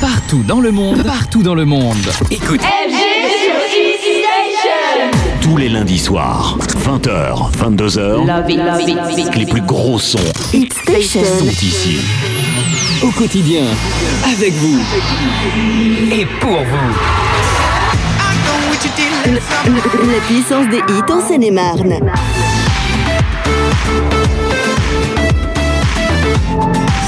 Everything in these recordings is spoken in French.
Partout dans le monde, partout dans le monde. Écoute. Tous les lundis soirs, 20h, 22h, Love it, love it, love it. les plus gros sons sont ici. Au quotidien, avec vous et pour vous. La puissance des hits en Seine-et-Marne.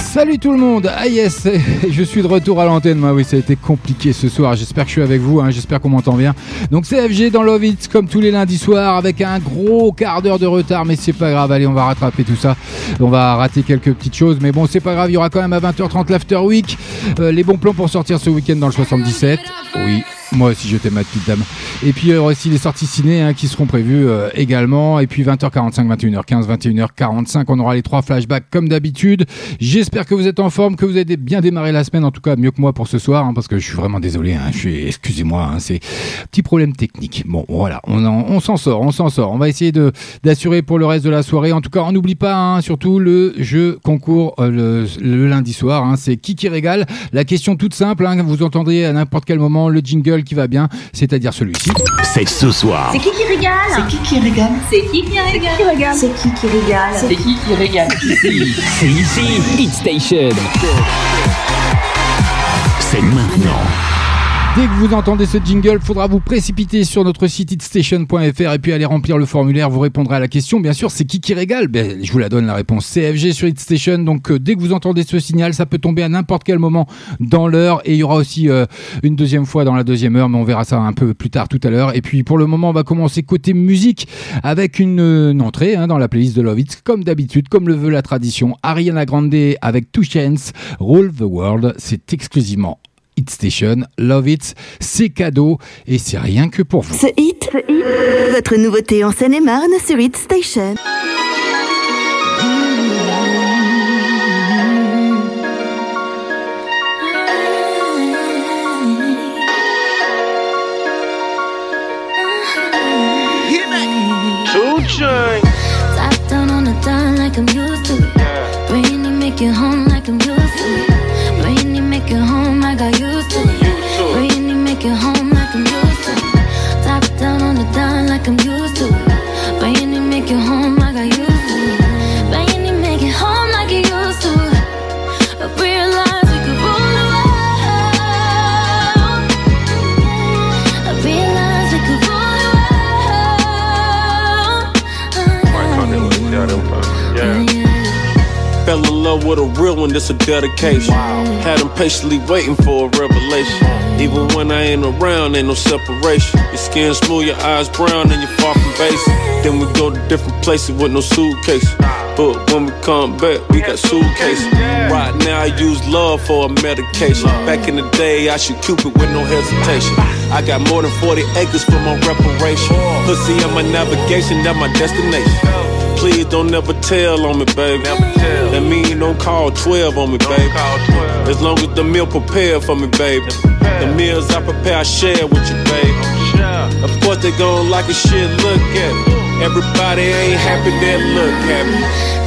Salut tout le monde, ah yes, je suis de retour à l'antenne, moi oui ça a été compliqué ce soir, j'espère que je suis avec vous, hein, j'espère qu'on m'entend bien. Donc CFG dans Love It comme tous les lundis soirs avec un gros quart d'heure de retard mais c'est pas grave, allez on va rattraper tout ça, on va rater quelques petites choses mais bon c'est pas grave, il y aura quand même à 20h30 l'After Week, Euh, les bons plans pour sortir ce week-end dans le 77, oui. Moi aussi je t'aime ma petite dame. Et puis il y aura aussi les sorties ciné hein, qui seront prévues euh, également. Et puis 20h45, 21h15, 21h45, on aura les trois flashbacks comme d'habitude. J'espère que vous êtes en forme, que vous avez bien démarré la semaine, en tout cas mieux que moi pour ce soir, hein, parce que je suis vraiment désolé. hein, je suis, excusez-moi, hein, c'est petit problème technique. Bon voilà, on, en- on s'en sort, on s'en sort. On va essayer de d'assurer pour le reste de la soirée. En tout cas, on n'oublie pas hein, surtout le jeu concours euh, le, le lundi soir. hein, c'est qui qui régale? La question toute simple, vous entendrez à n'importe quel moment le jingle qui va bien, c'est-à-dire celui-ci. C'est ce soir. C'est qui qui régale C'est qui qui régale C'est qui qui régale C'est qui qui régale C'est qui qui régale C'est ici, Hit Station. C'est maintenant. Dès que vous entendez ce jingle, faudra vous précipiter sur notre site hitstation.fr et puis aller remplir le formulaire. Vous répondrez à la question. Bien sûr, c'est qui qui régale? Ben, Je vous la donne la réponse CFG sur Hitstation. Donc euh, dès que vous entendez ce signal, ça peut tomber à n'importe quel moment dans l'heure. Et il y aura aussi euh, une deuxième fois dans la deuxième heure, mais on verra ça un peu plus tard tout à l'heure. Et puis pour le moment, on va commencer côté musique avec une, euh, entrée hein, dans la playlist de Love It, comme d'habitude, comme le veut la tradition. Ariana Grande avec Two Chainz, Rule the World. C'est exclusivement Hit Station, Love It, c'est cadeau et c'est rien que pour vous. Ce hit, votre nouveauté en Seine-et-Marne sur Hit Station. Top down on the dime like I'm used to it. Brainy make it home love with a real one, this a dedication. Had him patiently waiting for a revelation. Even when I ain't around, ain't no separation. Your skin smooth, your eyes brown, and you're far from basic. Then we go to different places with no suitcase. But when we come back, we got suitcases. Right now, I use love for a medication. Back in the day, I should Cupid with no hesitation. I got more than 40 acres for my reparation. Pussy on my navigation, that my destination. Please don't never tell on me, baby. That mean don't call 12 on me, baby. As long as the meal prepared for me, baby. The meals I prepare, I share with you, baby. Of course they gon' like a shit, look at me. Everybody ain't happy, they look happy.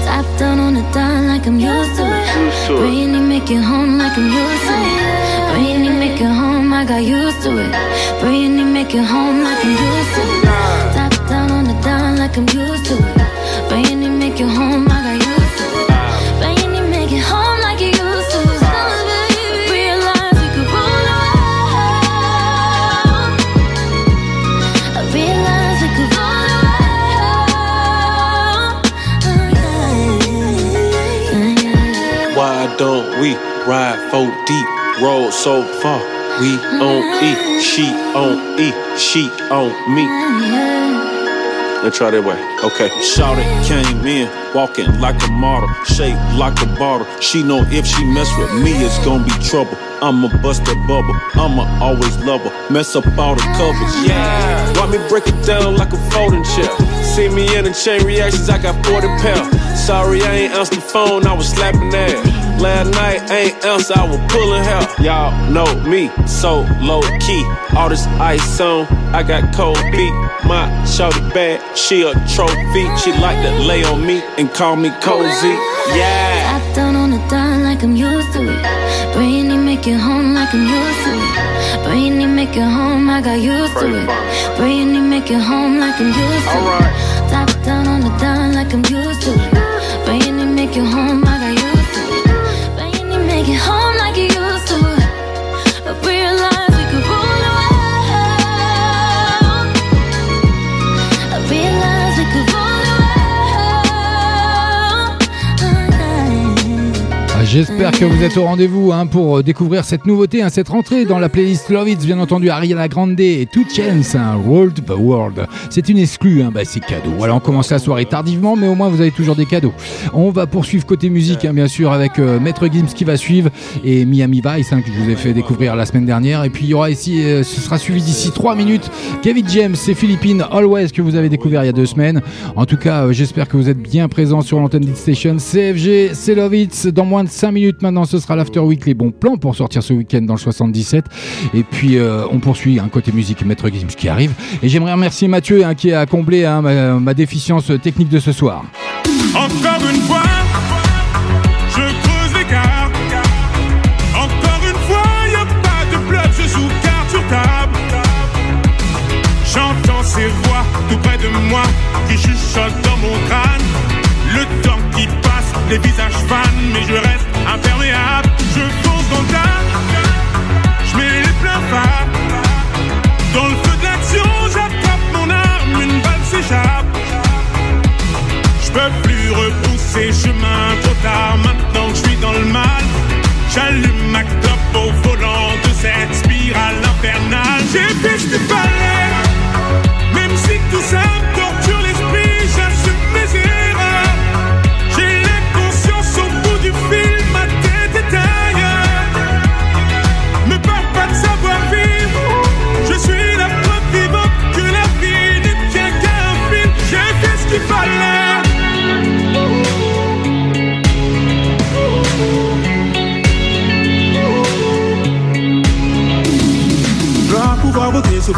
Top down on the dime like I'm used to it. Brainy make it home like I'm used to it. Brainy make it home I got used to it. Brainy make it home like I'm used to it. Top down on the dime like I'm used to it. Don't we ride four deep, roll so far? We on E, she on E, she on me. Let's try that way. Okay. Shout it, came in, walking like a model, shaped like a bottle. She know if she mess with me, it's gonna be trouble. I'ma bust that bubble. I'ma always love her. Mess up all the covers. Yeah. Why me break it down like a folding chair? See me in the chain reactions, I got 40 pounds. Sorry, I ain't answered the phone, I was slapping ass. Last night, ain't else, I was pulling hair. Y'all know me, so low key. All this ice on, I got cold feet. My shorty bad, she a trophy. She like to lay on me and call me cozy. Yeah. Top down on the dime like I'm used to it. Brainy make it home like I'm used to it. Brainy make it home, I got used to it. Brainy make it home like I'm used to it. Top down on the down like I'm used to it. Brainy make it home, make it home J'espère que vous êtes au rendez-vous hein, pour euh, découvrir cette nouveauté, hein, cette rentrée dans la playlist Love bien entendu Ariana Grande et Two Chainz, hein, World the World. C'est une exclue, hein, bah, c'est cadeau. Voilà, on commence la soirée tardivement, mais au moins vous avez toujours des cadeaux. On va poursuivre côté musique, bien sûr, avec euh, Maître Gims qui va suivre et Miami Vice, que je vous ai fait découvrir la semaine dernière. Et puis il y aura ici, euh, ce sera suivi d'ici 3 minutes, Kevin James et Philippines Always que vous avez découvert il y a deux semaines. En tout cas, j'espère que vous êtes bien présents sur l'antenne d'Hit Station. CFG, c'est Love. Dans moins de 5 minutes maintenant, ce sera l'After Week, les bons plans pour sortir ce week-end dans le 77. Et puis, euh, on poursuit un côté musique Maître Gims qui arrive. Et j'aimerais remercier Mathieu hein, qui a comblé hein, ma, déficience technique de ce soir. Encore une fois, je creuse l'écart. Encore une fois, y a pas de bluff, je joue carte sur table. J'entends ces voix tout près de moi qui chuchotent dans mon crâne. Le temps qui passe, les visages fans, mais je reste imperméable. Je fonce dans tas, je mets les pleins phares. Dans le feu de l'action, j'attrape mon arme, une balle s'échappe. Je peux plus repousser chemin trop tard maintenant que je suis dans le mal. J'allume ma clope au volant de cette spirale infernale. J'ai fait ce qu'il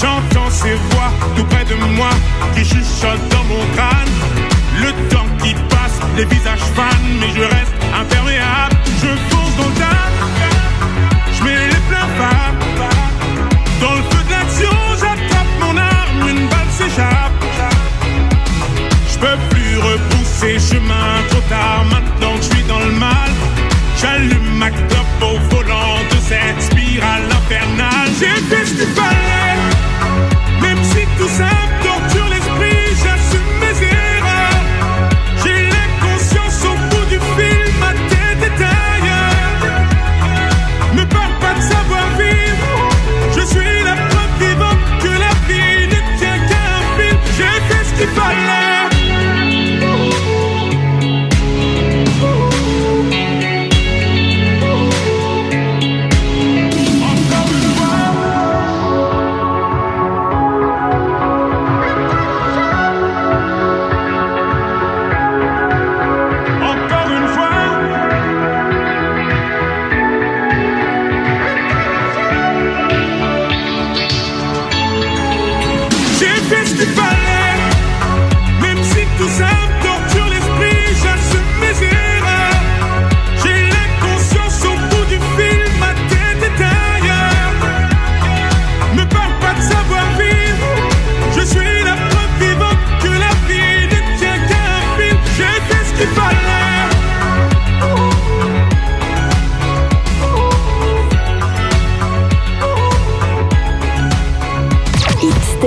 J'entends ces voix tout près de moi qui chuchotent dans mon crâne. Le temps qui passe, les visages fans, mais je reste imperméable. Je fonce dans le je mets les pleins phares. Dans le feu de l'action, j'attrape mon arme, une balle s'échappe. Je peux plus repousser chemin trop tard maintenant que je suis dans le mal. J'allume ma clope au volant de cette spirale infernale. J'ai fait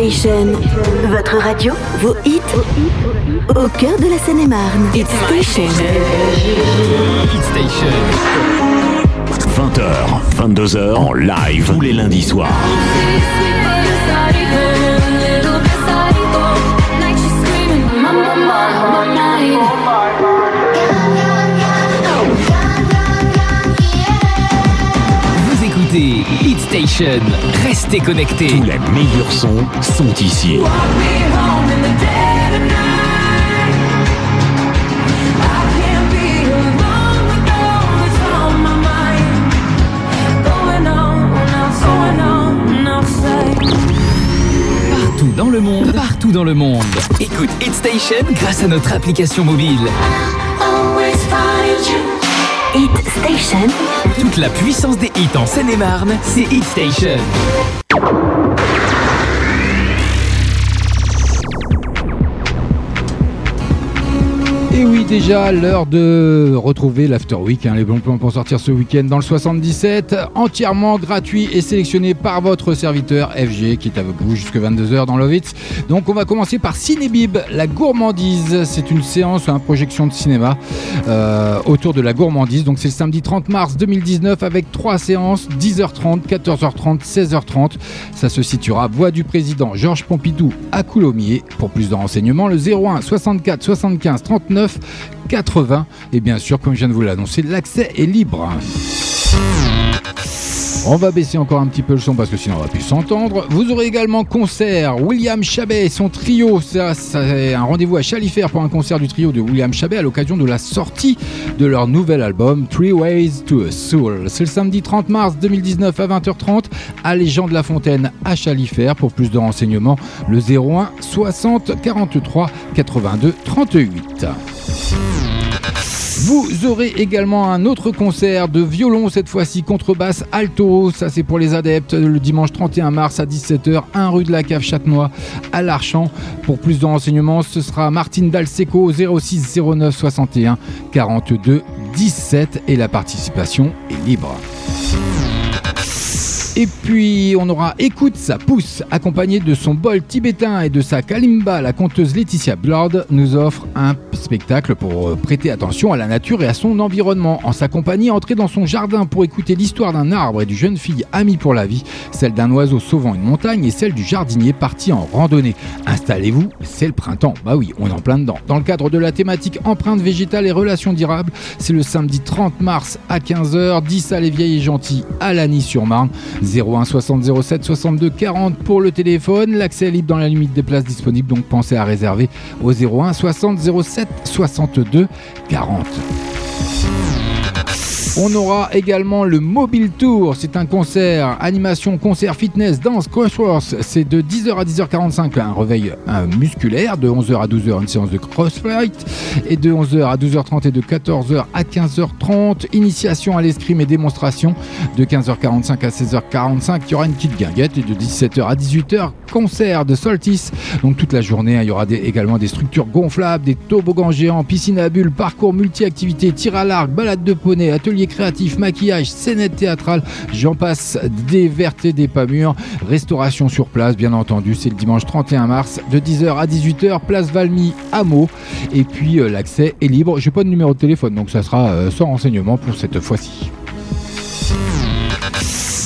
Station. Votre radio, vos hits, au cœur de la Seine-et-Marne. Hit Station. Hit Station. 20h, 22h en live tous les lundis soirs. Station. Restez connectés. Tous les meilleurs sons sont ici. Partout dans le monde, partout dans le monde. Écoute Hit Station grâce à notre application mobile. Hit Station. Toute la puissance des hits en Seine-et-Marne, c'est Hit Station. Déjà l'heure de retrouver l'After Week, hein, les bons plans pour sortir ce week-end dans le 77, entièrement gratuit et sélectionné par votre serviteur FG qui est avec vous jusque 22h dans Lovitz. Donc on va commencer par Cinébib, la gourmandise. C'est une séance, une projection de cinéma euh, autour de la gourmandise. Donc c'est le samedi 30 mars 2019 avec trois séances, 10h30, 14h30, 16h30. Ça se situera Voix du Président Georges Pompidou à Coulommiers. Pour plus de renseignements, le 01 64 75 39 80. Et bien sûr, comme je viens de vous l'annoncer, l'accès est libre. On va baisser encore un petit peu le son parce que sinon on va plus s'entendre. Vous aurez également concert William Chabet et son trio. C'est un rendez-vous à Chalifert pour un concert du trio de William Chabet à l'occasion de la sortie de leur nouvel album Three Ways to a Soul. C'est le samedi 30 mars 2019 à 20h30 à Légende de la Fontaine à Chalifert. Pour plus de renseignements, le 01 60 43 82 38. Vous aurez également un autre concert de violon, cette fois-ci contrebasse alto. Ça, c'est pour les adeptes le dimanche 31 mars à 17h, 1 rue de la Cave Châtenois à l'Archamp. Pour plus de renseignements, ce sera Martine Dalseco 06 09 61 42 17 et la participation est libre. Et puis on aura Écoute sa pousse, accompagné de son bol tibétain et de sa kalimba, la conteuse Laetitia Blood nous offre un spectacle pour euh, prêter attention à la nature et à son environnement. En sa compagnie, entrez dans son jardin pour écouter l'histoire d'un arbre et d'une jeune fille amie pour la vie, celle d'un oiseau sauvant une montagne et celle du jardinier parti en randonnée. Installez-vous, c'est le printemps. Bah oui, on est en plein dedans. Dans le cadre de la thématique empreinte végétale et relations durables, c'est le samedi 30 mars à 15h, 10 à les vieilles et gentilles à Lagny-sur-Marne. 01 60 07 62 40 pour le téléphone. L'accès est libre dans la limite des places disponibles, donc pensez à réserver au 01 60 07 62 40. On aura également le Mobile Tour. C'est un concert, animation, concert, fitness, danse, crossworks. C'est de 10h à 10h45, un réveil un musculaire. De 11h à 12h, une séance de crossfight. Et de 11h à 12h30 et de 14h à 15h30, initiation à l'escrime et démonstration. De 15h45 à 16h45, il y aura une petite guinguette. Et de 17h à 18h, concert de Solstice. Donc toute la journée, hein, il y aura également des structures gonflables, des toboggans géants, piscine à bulles, parcours multi-activités, à l'arc, balade de poney, atelier créatif, maquillage, scénette théâtrale, j'en passe, des vertes et des pas mûres, restauration sur place, bien entendu, c'est le dimanche 31 mars de 10h à 18h, place Valmy à Meaux. Et puis euh, l'accès est libre. J'ai pas de numéro de téléphone, donc ça sera euh, sans renseignement pour cette fois-ci.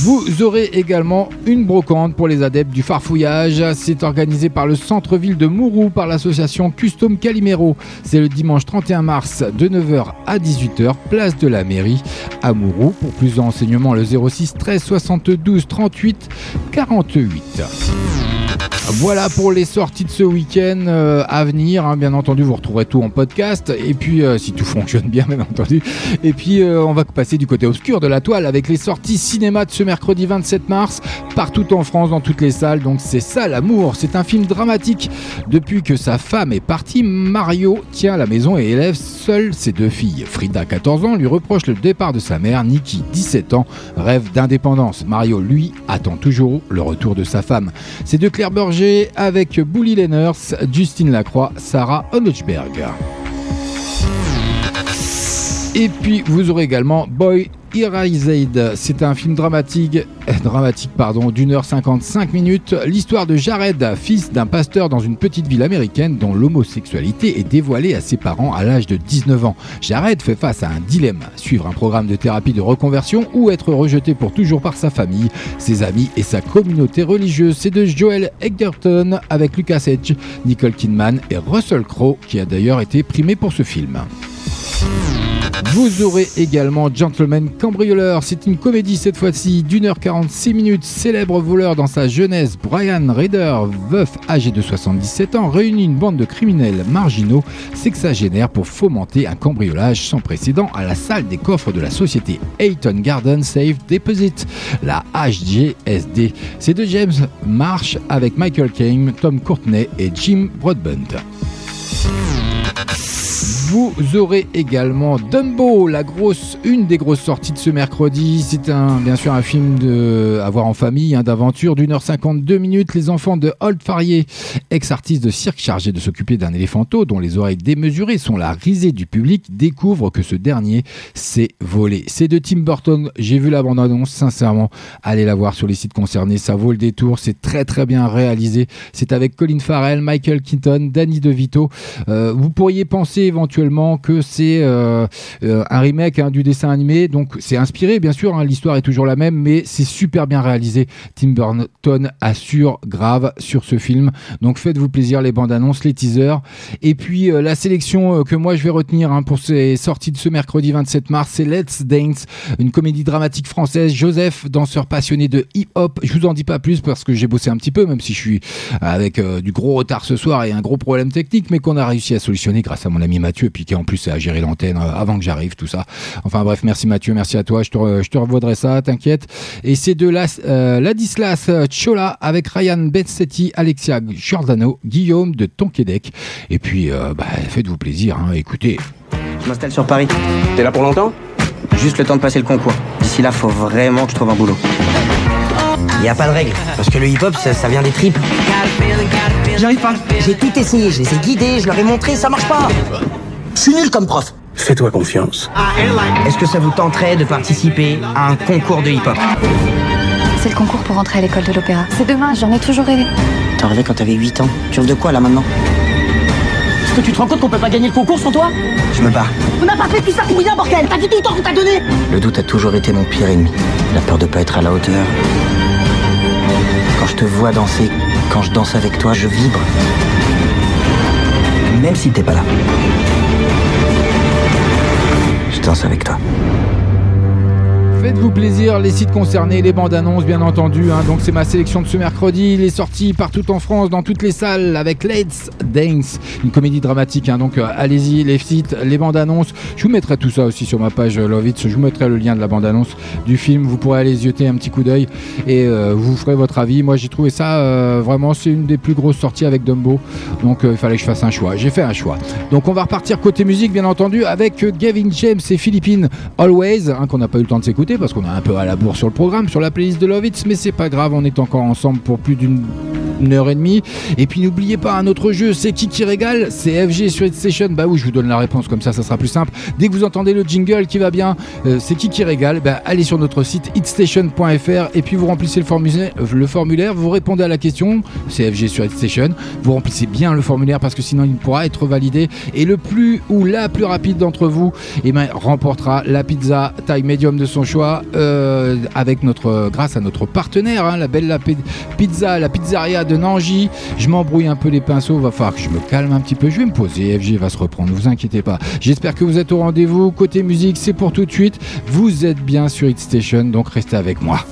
Vous aurez également une brocante pour les adeptes du farfouillage. C'est organisé par le centre-ville de Mourou par l'association Custom Calimero. C'est le dimanche 31 mars de 9h à 18h, place de la mairie à Mourou. Pour plus de renseignements, le 06 13 72 38 48. Voilà pour les sorties de ce week-end euh, à venir. hein. Bien entendu, vous retrouverez tout en podcast. Et puis, euh, si tout fonctionne bien, bien entendu. Et puis, euh, on va passer du côté obscur de la toile avec les sorties cinéma de ce mercredi 27 mars, partout en France, dans toutes les salles. Donc, c'est ça l'amour. C'est un film dramatique. Depuis que sa femme est partie, Mario tient la maison et élève seul ses deux filles. Frida, 14 ans, lui reproche le départ de sa mère. Nikki, 17 ans, rêve d'indépendance. Mario, lui, attend toujours le retour de sa femme. C'est de Claire Avec Bully Lenners, Justine Lacroix, Sarah Hollechberg. Et puis vous aurez également Boy Erased. C'est un film dramatique, euh, dramatique pardon, d'une heure 55 minutes. L'histoire de Jared, fils d'un pasteur dans une petite ville américaine dont l'homosexualité est dévoilée à ses parents à l'âge de 19 ans. Jared fait face à un dilemme suivre un programme de thérapie de reconversion ou être rejeté pour toujours par sa famille, ses amis et sa communauté religieuse. C'est de Joel Edgerton avec Lucas Hedge, Nicole Kidman et Russell Crowe qui a d'ailleurs été primé pour ce film. Vous aurez également Gentleman Cambrioleur. C'est une comédie cette fois-ci d'une heure 46 minutes. Célèbre voleur dans sa jeunesse, Brian Raider, veuf âgé de 77 ans, réunit une bande de criminels marginaux sexagénaires pour fomenter un cambriolage sans précédent à la salle des coffres de la société Hayton Garden Safe Deposit, la HGSD. Ces deux James marchent avec Michael Caine, Tom Courtney et Jim Broadbent. Vous aurez également Dumbo, la grosse, une des grosses sorties de ce mercredi. C'est bien sûr un film de, à voir en famille, hein, d'aventure d'une heure 52 minutes. Les enfants de Holt Farier, ex-artiste de cirque chargé de s'occuper d'un éléphanto dont les oreilles démesurées sont la risée du public, découvrent que ce dernier s'est volé. C'est de Tim Burton. J'ai vu la bande-annonce, sincèrement. Allez la voir sur les sites concernés. Ça vaut le détour. C'est très très bien réalisé. C'est avec Colin Farrell, Michael Keaton, Danny DeVito. Euh, vous pourriez penser éventuellement que c'est euh, euh, un remake hein, du dessin animé. Donc c'est inspiré, bien sûr, hein, l'histoire est toujours la même, mais c'est super bien réalisé. Tim Burton assure grave sur ce film. Donc faites-vous plaisir, les bandes annonces, les teasers. Et puis euh, la sélection que moi je vais retenir hein, pour ces sorties de ce mercredi 27 mars, c'est Let's Dance, une comédie dramatique française. Joseph, danseur passionné de hip-hop. Je vous en dis pas plus parce que j'ai bossé un petit peu, même si je suis avec du gros retard ce soir et un gros problème technique, mais qu'on a réussi à solutionner grâce à mon ami Mathieu puis qui en plus a géré l'antenne euh, avant que j'arrive, tout ça. Enfin bref, merci Mathieu, merci à toi, je te, je te revaudrai ça, t'inquiète. Et c'est de la, euh, Ladislas Chola avec Ryan Bensetti, Alexia Giordano, Guillaume de Tonquédec. Et puis, euh, bah, faites-vous plaisir, hein, écoutez. Je m'installe sur Paris. T'es là pour longtemps? Juste le temps de passer le concours. D'ici là, faut vraiment que je trouve un boulot. Il n'y a pas de règle, parce que le hip-hop, ça, ça vient des tripes. J'arrive pas. J'ai tout essayé, je les ai guidés, je leur ai montré, ça marche pas. Je suis nul comme prof. Fais-toi confiance. Est-ce que ça vous tenterait de participer à un concours de hip-hop C'est le concours pour entrer à l'école de l'opéra. C'est demain, j'en ai toujours rêvé. T'en rêvais quand t'avais 8 ans. Tu rêves de quoi là maintenant Est-ce que tu te rends compte qu'on peut pas gagner le concours sans toi Je me bats. On n'a pas fait tout ça pour rien, bordel T'as dit tout le temps qu'on t'a donné Le doute a toujours été mon pire ennemi. La peur de pas être à la hauteur. Quand je te vois danser, quand je danse avec toi, je vibre. Même si t'es pas là. Danse avec toi. Faites-vous plaisir, les sites concernés, les bandes annonces bien entendu. Hein. Donc c'est ma sélection de ce mercredi. Il est sorti partout en France, dans toutes les salles, avec Let's Dance, une comédie dramatique. Hein. Donc euh, allez-y, les sites, les bandes annonces. Je vous mettrai tout ça aussi sur ma page euh, Love It. Je vous mettrai le lien de la bande annonce du film. Vous pourrez aller jeter un petit coup d'œil et euh, vous ferez votre avis. Moi j'ai trouvé ça vraiment, c'est une des plus grosses sorties avec Dumbo. Donc il fallait que je fasse un choix. J'ai fait un choix. Donc on va repartir côté musique bien entendu avec Gavin James et Philippines Always, hein, qu'on n'a pas eu le temps de s'écouter parce qu'on est un peu à la bourre sur le programme, sur la playlist de Love It, mais c'est pas grave, on est encore ensemble pour plus d'une une heure et demie. Et puis n'oubliez pas un autre jeu, c'est qui qui régale C'est FG sur Station. Bah oui, je vous donne la réponse comme ça, ça sera plus simple. Dès que vous entendez le jingle qui va bien, euh, c'est qui qui régale bah, Allez sur notre site hitstation.fr et puis vous remplissez le formulaire, le formulaire, vous répondez à la question, c'est FG sur Station. Vous remplissez bien le formulaire parce que sinon il ne pourra être validé. Et le plus ou la plus rapide d'entre vous eh ben, remportera la pizza taille médium de son choix euh, avec notre, grâce à notre partenaire, hein, la belle pizza, la pizzeria de Nangy. Je m'embrouille un peu les pinceaux, va falloir que je me calme un petit peu. Je vais me poser, FG va se reprendre, ne vous inquiétez pas. J'espère que vous êtes au rendez-vous. Côté musique, c'est pour tout de suite. Vous êtes bien sur Hit Station, donc restez avec moi.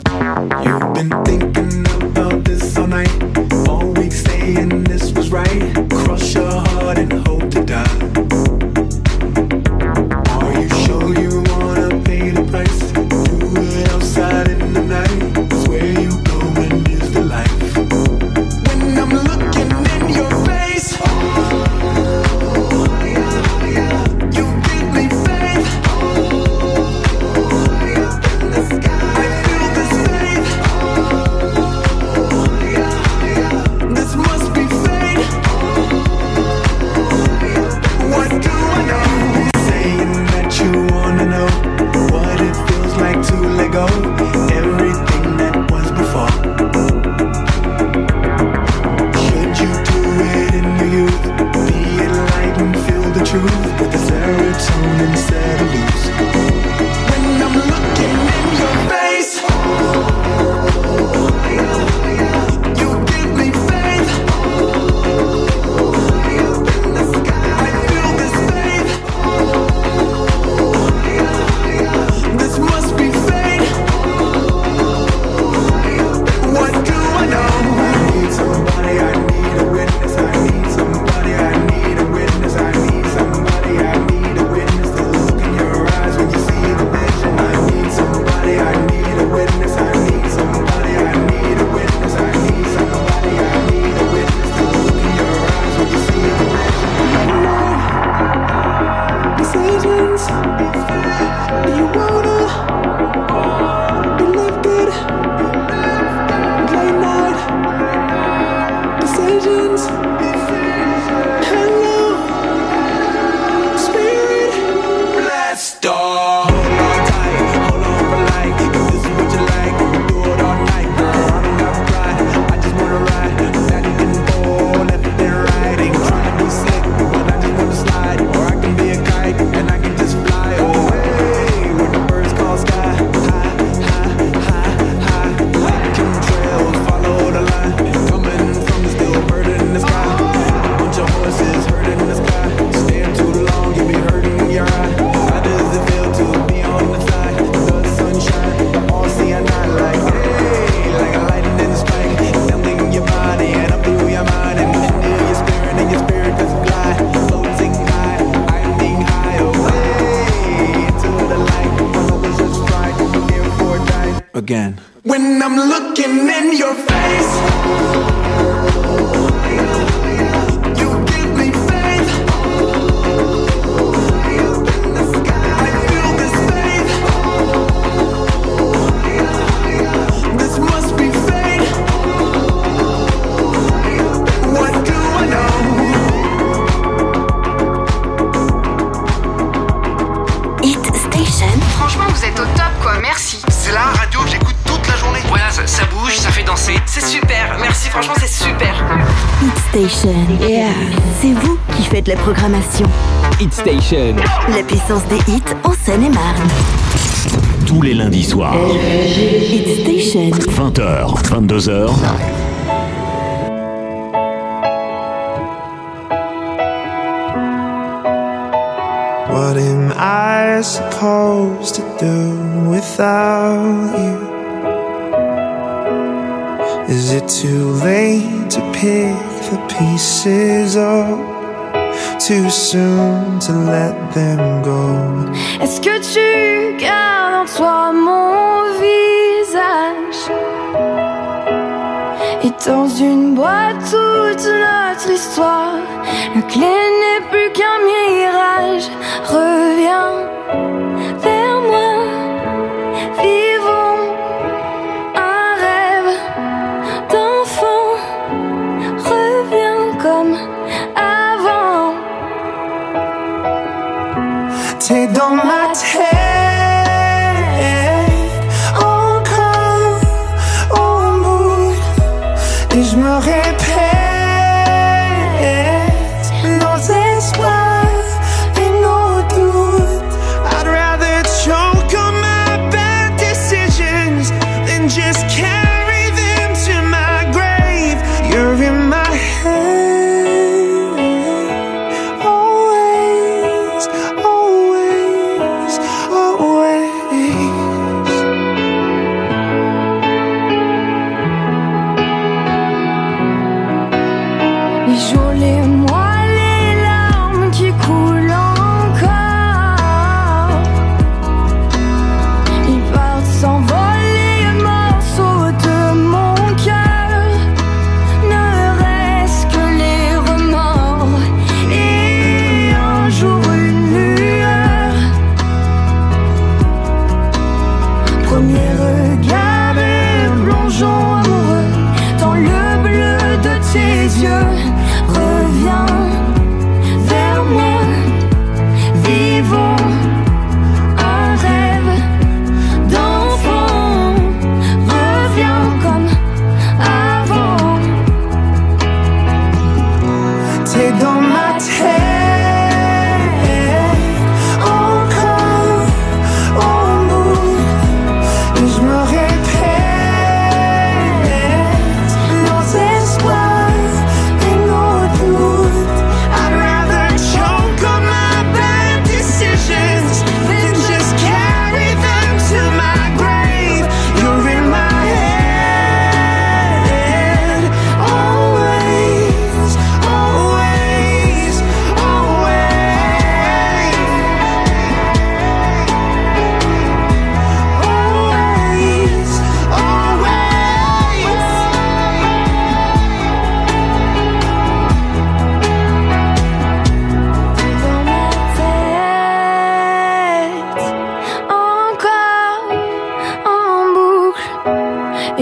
programmation. Hit Station. La puissance des hits en Seine-et-Marne. Tous les lundis soirs. Hit Station. 20h, 22h. What am I supposed to do without you? Is it too late to pick the pieces up? too soon to let them go. Est-ce que tu gardes en toi mon visage? Et dans une boîte toute notre histoire, la clé n'est plus qu'un mirage. Reviens.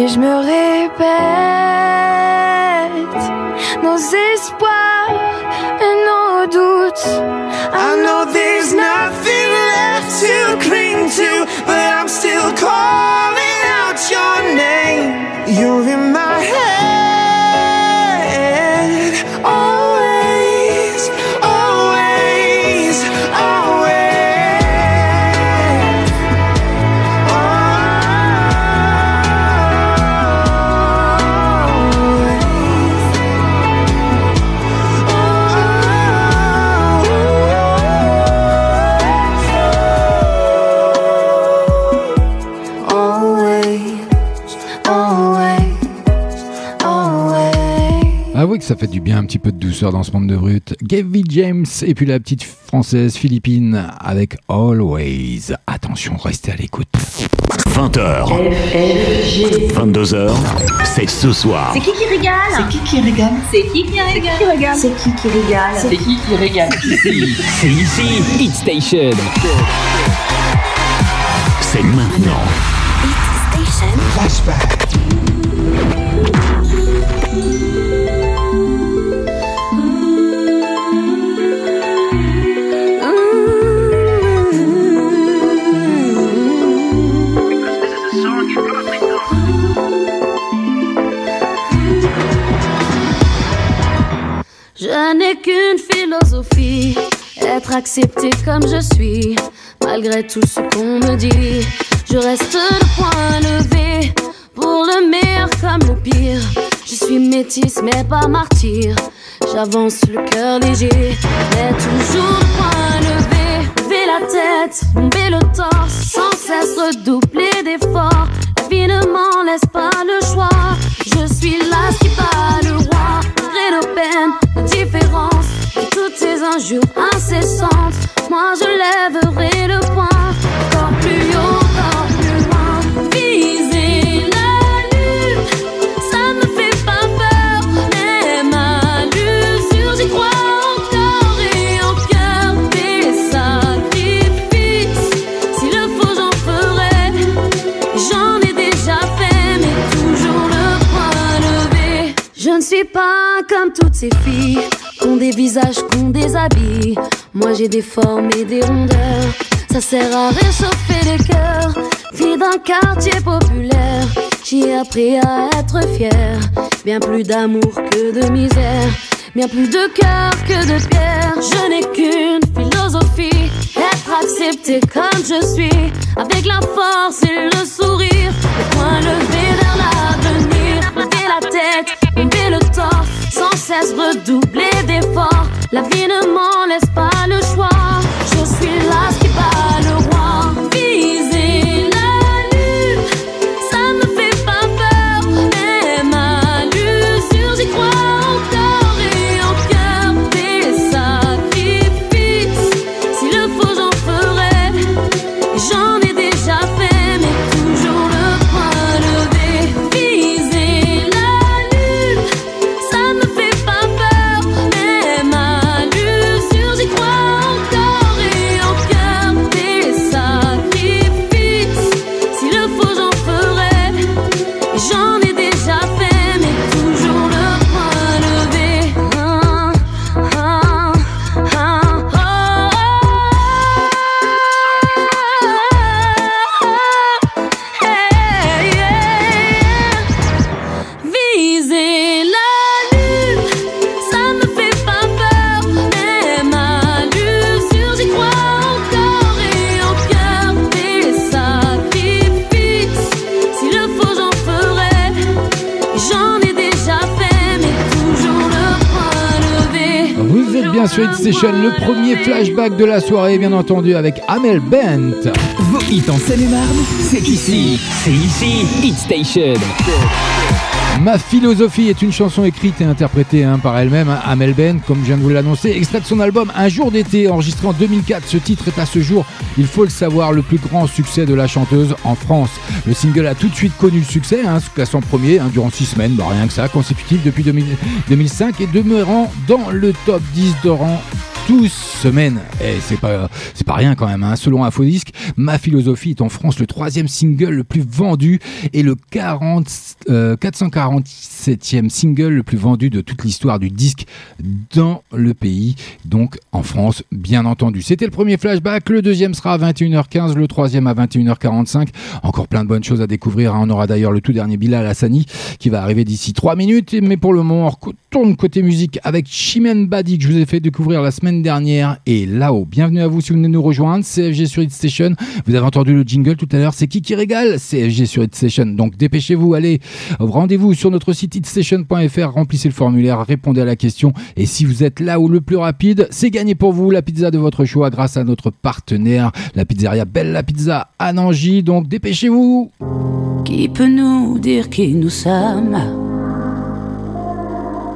je me répète. Ça fait du bien un petit peu de douceur dans ce monde de brut. Gaby James et puis la petite française Philippine avec Always. Attention, restez à l'écoute. 20h. 22h. C'est ce soir. C'est qui qui régale C'est qui qui régale C'est qui qui régale C'est qui qui régale C'est qui qui régale c'est ici. Hit Station. C'est maintenant. Je être accepté comme je suis, malgré tout ce qu'on me dit. Je reste le point levé, pour le meilleur comme le pire. Je suis métisse mais pas martyr, j'avance le cœur léger, mais toujours point levé. Lever la tête, bomber le torse, sans cesse redoubler d'efforts. M'en laisse pas le choix, je suis là qui bat le roi. Malgré nos peines, nos et toutes ces injures incessantes, moi je lèverai le poing, encore plus haut, ont des visages, qui ont des habits. Moi j'ai des formes et des rondeurs. Ça sert à réchauffer les cœurs. Fille d'un quartier populaire, j'y ai appris à être fière. Bien plus d'amour que de misère. Bien plus de cœur que de pierre. Je n'ai qu'une philosophie. Être accepté comme je suis. Avec la force et le sourire. La vie le premier flashback de la soirée, bien entendu, avec Amel Bent. Vos hits en Seine-et-Marne, c'est ici. C'est ici. Hit Station. Ma philosophie est une chanson écrite et interprétée hein, par elle-même, hein, Amel Ben, comme je viens de vous l'annoncer, extrait de son album Un jour d'été, enregistré en 2004. Ce titre est à ce jour, il faut le savoir, le plus grand succès de la chanteuse en France. Le single a tout de suite connu le succès, hein, se classant premier hein, durant six semaines, bah, rien que ça, consécutif depuis 2000 2005 et demeurant dans le top 10 de rang 12 semaines. Et c'est pas, c'est pas rien quand même. Hein. Selon Infodisc, Ma philosophie est en France le troisième single le plus vendu et le 40, euh, 447e single le plus vendu de toute l'histoire du disque dans le pays, donc en France, bien entendu. C'était le premier flashback. Le deuxième sera à 21h15, le troisième à 21h45. Encore plein de bonnes choses à découvrir. hein. On aura d'ailleurs le tout dernier Bilal Hassani qui va arriver d'ici 3 minutes. Mais pour le moment, on retourne côté musique avec Chimène Badi que je vous ai fait découvrir la semaine dernière et là-haut. Bienvenue à vous si vous venez nous rejoindre. CFG sur Hit Station. Vous avez entendu le jingle tout à l'heure. C'est qui qui régale CFG sur Hit Station. Donc dépêchez-vous, allez, rendez-vous sur notre site hitstation.fr, remplissez le formulaire, répondez à la question. Et si vous êtes là où le plus rapide, c'est gagné pour vous la pizza de votre choix grâce à notre partenaire, la pizzeria Bella Pizza à Nangy. Donc dépêchez-vous. Qui peut nous dire qui nous sommes?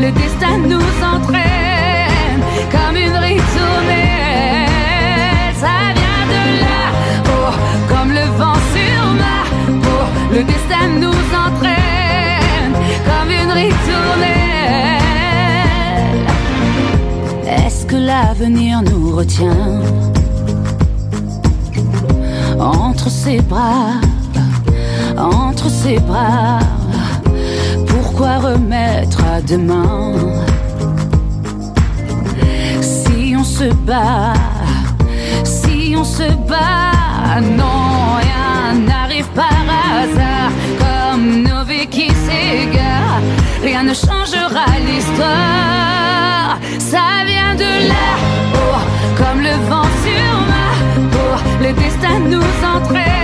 le destin nous entraîne, comme une ritournelle, ça vient de là, oh, comme le vent sur ma peau, le destin nous entraîne, comme une ritournelle. Est-ce que l'avenir nous retient entre ses bras, entre ses bras? Remettre à demain. Si on se bat, si on se bat, non, rien n'arrive par hasard, comme nos vies qui s'égarent, rien ne changera l'histoire, ça vient de là, oh, comme le vent sur ma peau, le destin nous entraîne,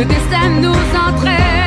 le destin nous entraîne,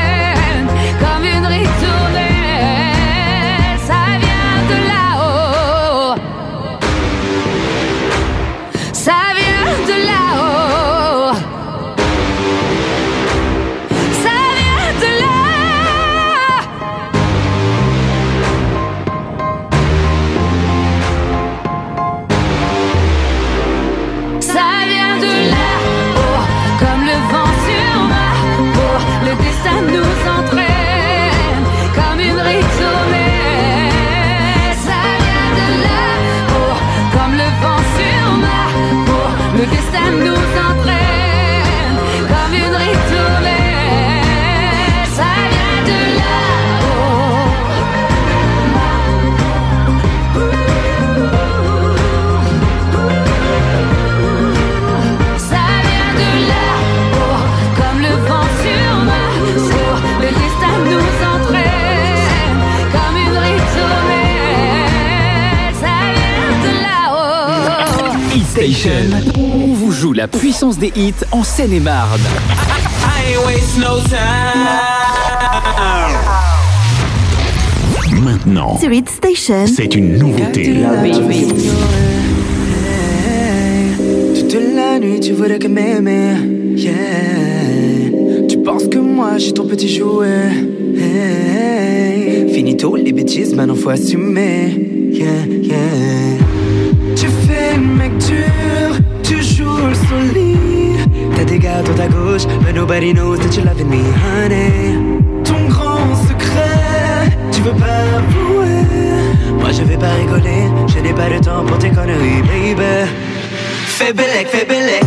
Station. On vous joue la puissance des hits en Seine-et-Marne. Maintenant, Station. c'est une nouveauté. Toute la nuit, tu voulais que m'aimer. Yeah. Tu penses que moi, je suis ton petit jouet. Hey. Finito les bêtises, maintenant faut assumer. Yeah. Gars dans ta gauche, but nobody knows that you loving me, honey. Ton grand secret, tu veux pas avouer. Moi je vais pas rigoler, je n'ai pas le temps pour tes conneries, baby. Fais bellec, fais bellec.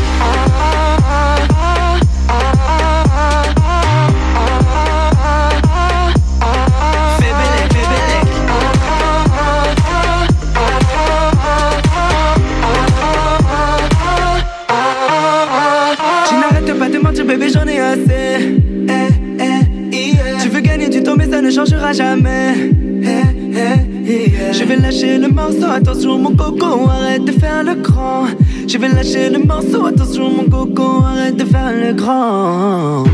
Attention mon coco, arrête de faire le grand.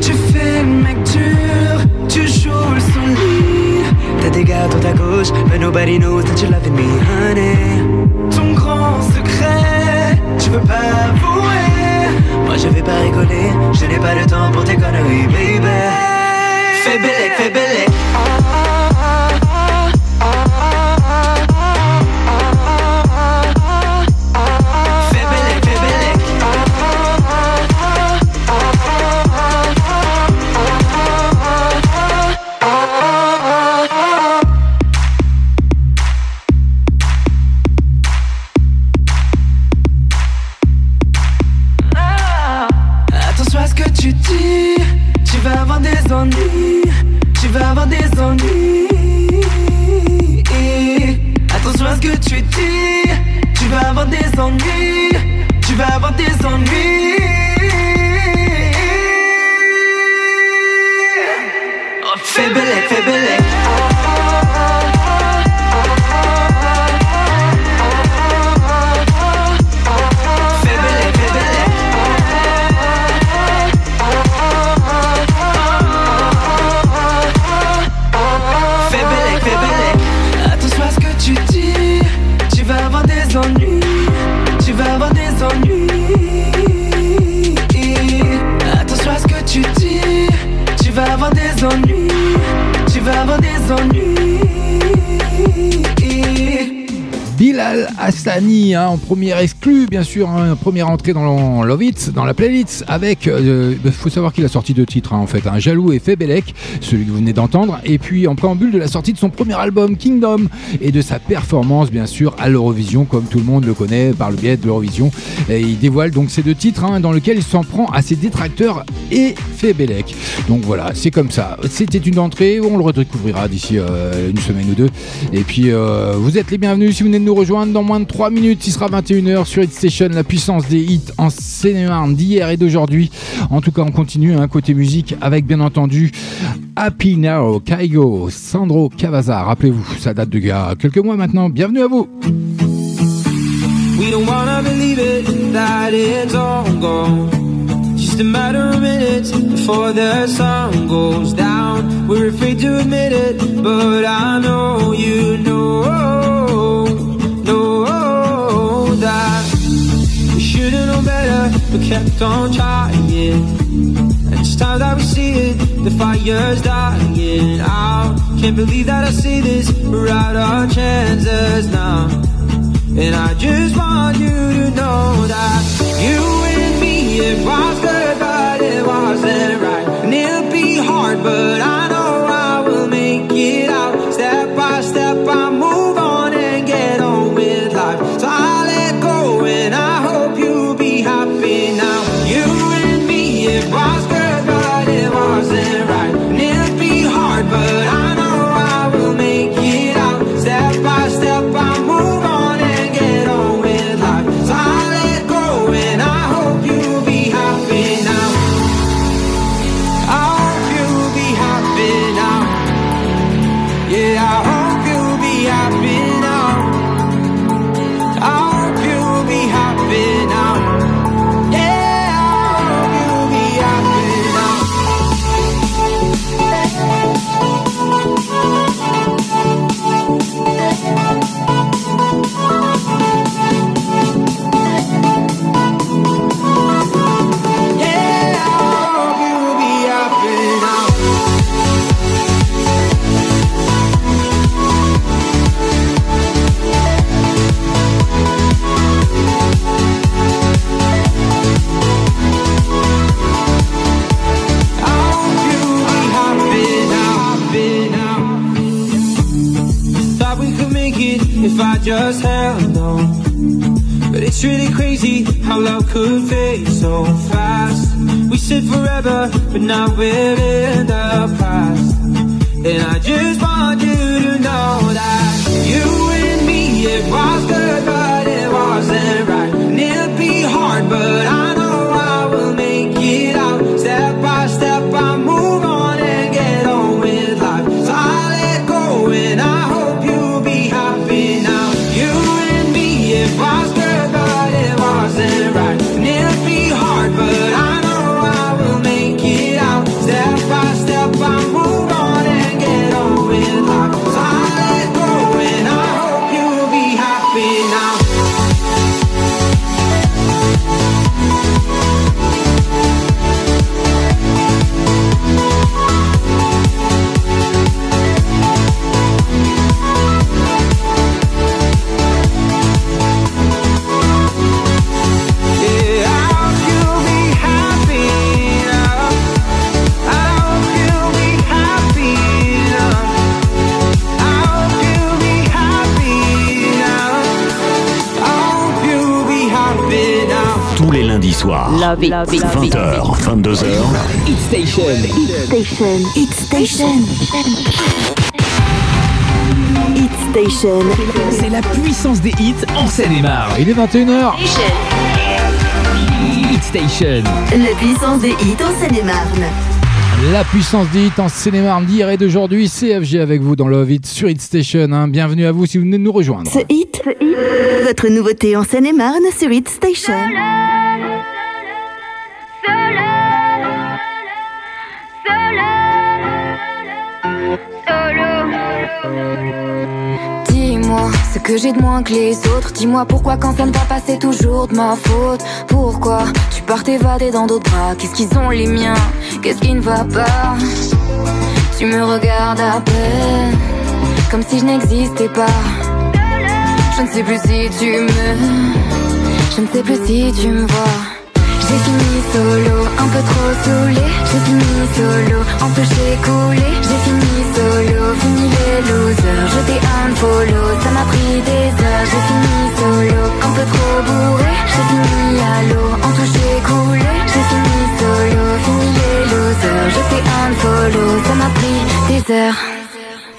Tu fais le mec dur, tu joues le solide. T'as des gars dans ta gauche, but nobody knows that you loving me, honey. Ton grand secret, tu veux pas avouer. Moi je vais pas rigoler, je n'ai pas le temps pour tes conneries, baby. Fais Première exclue, bien sûr, hein, première entrée dans Love It, dans la playlist, avec, il faut savoir qu'il a sorti deux titres hein, en fait, un Jaloux et Febelek, celui que vous venez d'entendre, et puis en préambule de la sortie de son premier album Kingdom et de sa performance bien sûr à l'Eurovision, comme tout le monde le connaît par le biais de l'Eurovision. Et il dévoile donc ces deux titres hein, dans lesquels il s'en prend à ses détracteurs et Febelek. Donc voilà, c'est comme ça. C'était une entrée, on le redécouvrira d'ici euh, une semaine ou deux. Et puis euh, vous êtes les bienvenus si vous venez de nous rejoindre dans moins de 3 minutes. Il sera 21h sur Hit Station, la puissance des hits en Seine-et-Marne d'hier et d'aujourd'hui. En tout cas, on continue un côté musique avec bien entendu Happy Now, Kaigo, Sandro Cavazza. Rappelez-vous, ça date de gars quelques mois maintenant. Bienvenue à vous. We don't wanna believe it, that it's all gone. Just a matter of minutes before the sun goes down. We're afraid to admit it, but I know you know kept on trying. And it's time that we see it, the fire's dying out. Can't believe that I see this, we're out our chances now. And I just want you to know that you and me, it was good, but it wasn't if I just held on. But it's really crazy how love could fade so fast. We said forever, but now we're in the past. And I just want Love it, love it, love it. 20h, 22h. Hit Station. Hit Station. Hit Station. Hit Station. C'est la puissance des hits en Seine-et-Marne. Il est 21h. Hit Station. La puissance des hits en Seine-et-Marne. La puissance des hits en cinéma d'hier et d'aujourd'hui, CFG avec vous dans Love It sur Hit Station. hein. Bienvenue à vous si vous venez de nous rejoindre. Ce hit, votre nouveauté en Seine-et-Marne sur Hit Station. Dis-moi ce que j'ai de moins que les autres. Dis-moi pourquoi quand ça ne va pas c'est toujours de ma faute. Pourquoi tu pars t'évader dans d'autres bras? Qu'est-ce qu'ils ont les miens? Qu'est-ce qui ne va pas? Tu me regardes à peine comme si je n'existais pas. Je ne sais plus si tu me, je ne sais plus si tu me vois. J'ai fini solo, un peu trop saoulé. J'ai fini solo, en peu coulé. J'ai fini solo, fini les losers. Je t'ai unfollow, ça m'a pris des heures. J'ai fini solo, un peu trop bourré. J'ai fini à l'eau, en tout j'ai coulé. J'ai fini solo, fini les losers. Je t'ai unfollow, ça m'a pris des heures.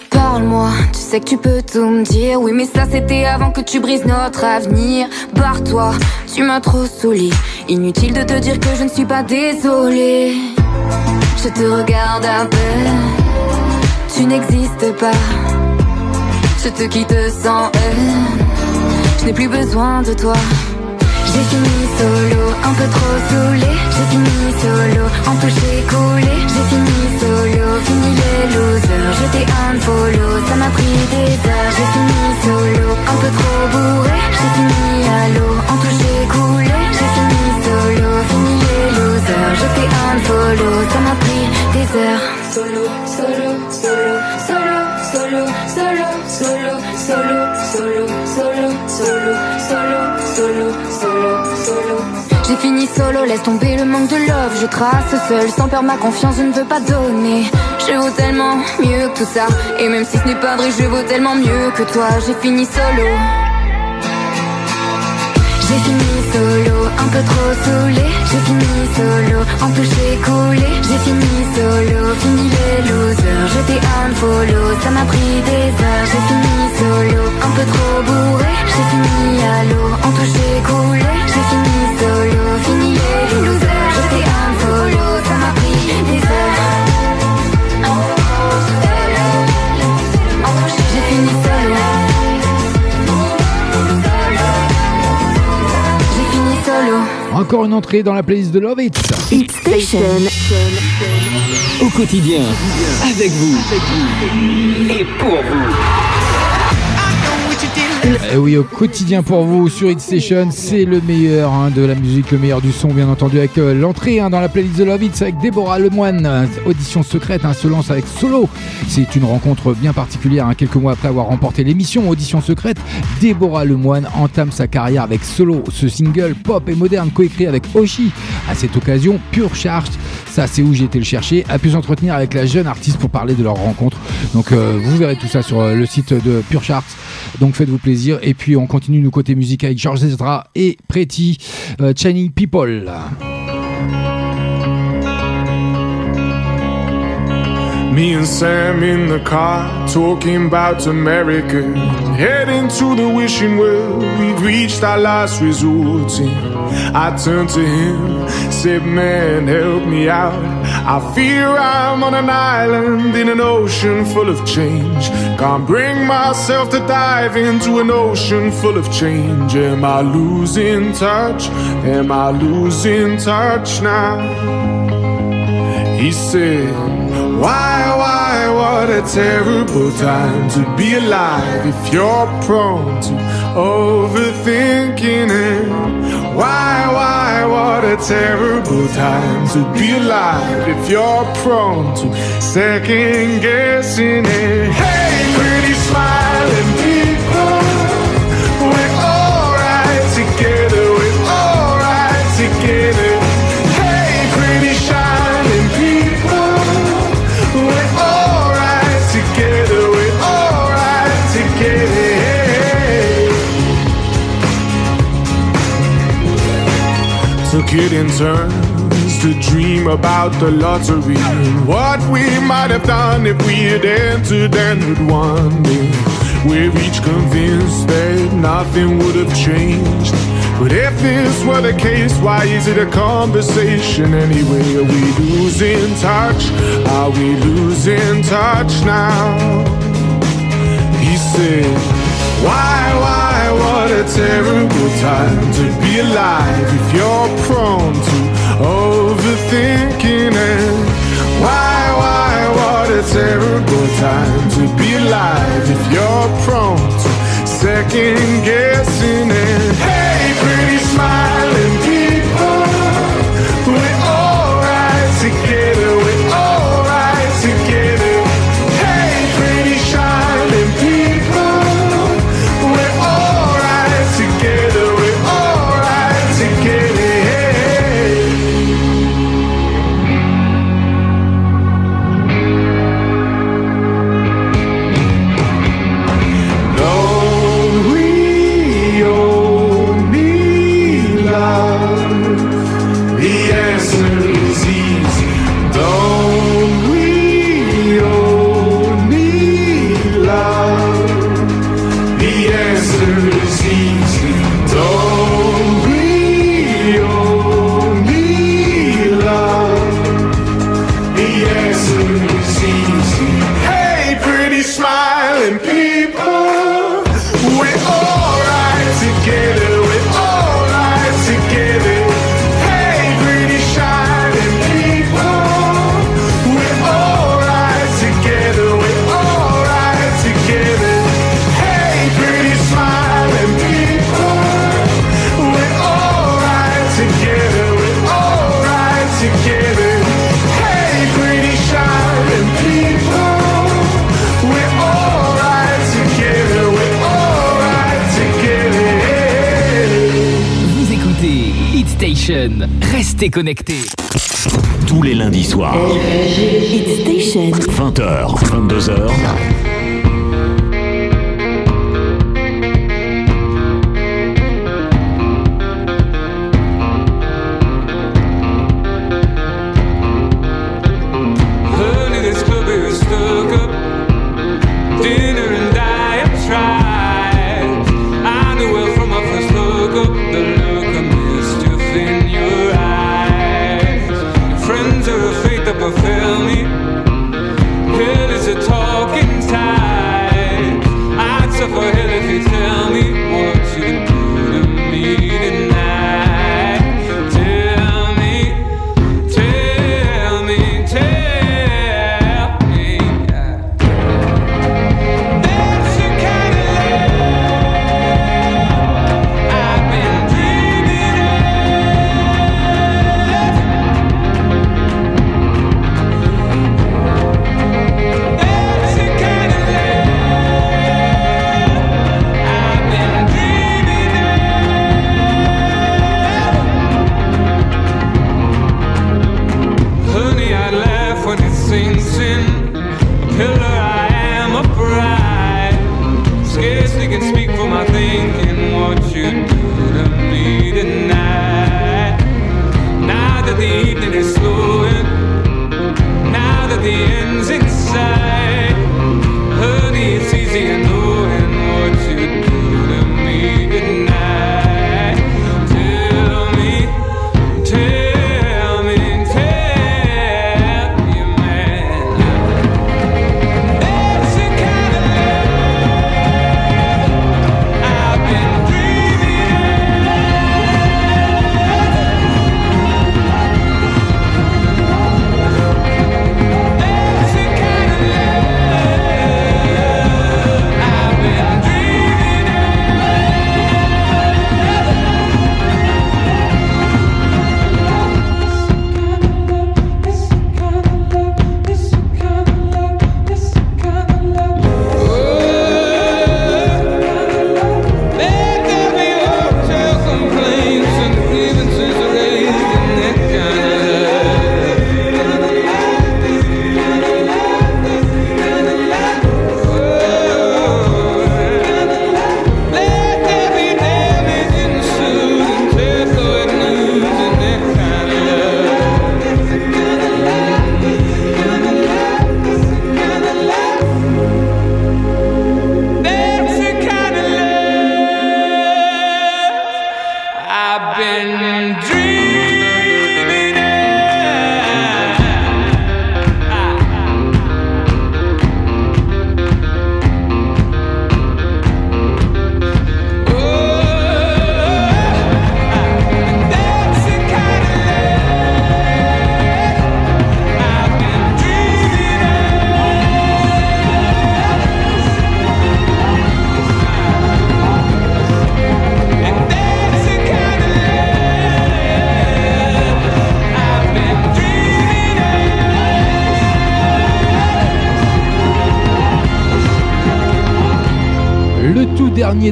Parle-moi, sais que tu peux tout me dire. Oui, mais ça c'était avant que tu brises notre avenir. Barre-toi, tu m'as trop saoulé. Inutile de te dire que je ne suis pas désolée. Je te regarde à peine, tu n'existes pas. Je te quitte sans haine, je n'ai plus besoin de toi. J'ai fini solo, un peu trop saoulé. J'ai fini solo, en j'ai coulé. J'ai fini solo, fini les losers. Je t'ai unfollow, ça m'a pris des heures. J'ai fini solo, un peu trop bourré. J'ai fini à l'eau, en j'ai coulé. J'ai fini solo, fini les losers. Je t'ai unfollow, ça m'a pris des heures. Solo, solo, solo, solo, solo, solo, solo, solo, solo, solo, solo, solo, solo. J'ai fini solo, laisse tomber le manque de love. Je trace seul, sans perdre ma confiance, je ne veux pas donner. Je vaux tellement mieux que tout ça. Et même si ce n'est pas vrai, je vaux tellement mieux que toi. J'ai fini solo. J'ai fini un peu trop saoulé. J'ai fini solo, en tout j'ai coulé. J'ai fini solo, fini les losers. Je t'ai unfollow, ça m'a pris des heures. J'ai fini solo, un peu trop bourré. J'ai fini à l'eau, en tout j'ai coulé. J'ai fini solo, fini les losers. Je t'ai Encore une entrée dans la playlist de Love It. Hit Station. Au quotidien, avec vous et pour vous. Eh oui, au quotidien pour vous sur Hit Station, c'est le meilleur hein, de la musique, le meilleur du son, bien entendu, avec euh, l'entrée hein, dans la playlist de Love It avec Déborah Lemoine, euh, audition secrète, hein, se lance avec Solo. C'est une rencontre bien particulière, quelques mois après avoir remporté l'émission Audition secrète. Déborah Lemoine entame sa carrière avec Solo, ce single pop et moderne coécrit avec Oshi. À cette occasion, Pure Charge, ça c'est où j'ai été le chercher, a pu s'entretenir avec la jeune artiste pour parler de leur rencontre. Donc euh, vous verrez tout ça sur le site de Pure Charts. Donc faites-vous plaisir. Et puis on continue nous côté musique avec George Ezra et Pretty euh, Shining People. Me and Sam in the car talking about America. Heading to the wishing well, we've reached our last resort. I turned to him, said, Man, help me out. I fear I'm on an island in an ocean full of change. Can't bring myself to dive into an ocean full of change. Am I losing touch? Am I losing touch now? He said, Why, why, what a terrible time to be alive if you're prone to overthinking it. Why, why, what a terrible time to be alive if you're prone to second guessing it. Hey, pretty smiling kitten turns to dream about the lottery and what we might have done if we had entered and had won it. We're each convinced that nothing would have changed. But if this were the case, why is it a conversation anyway? Are we losing touch? Are we losing touch now? He said, Why, why? a terrible time to be alive if you're prone to overthinking it. Why, why, what a terrible time to be alive if you're prone to second guessing it. Hey, pretty smiling. seems Restez connectés. Tous les lundis soirs. It's 20h, 22h.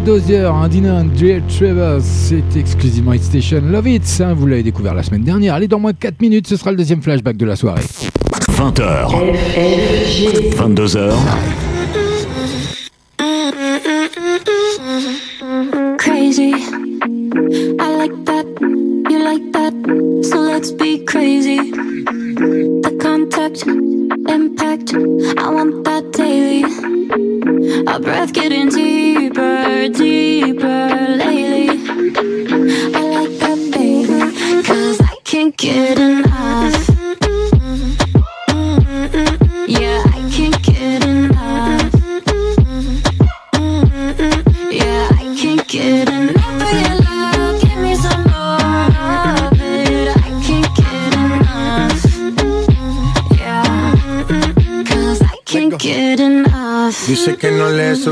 Doseur, un dîner Andrea Travers, c'est exclusivement Hit Station Love It, hein, vous l'avez découvert la semaine dernière. Allez, dans moins de 4 minutes, ce sera le deuxième flashback de la soirée. 20h. 22h.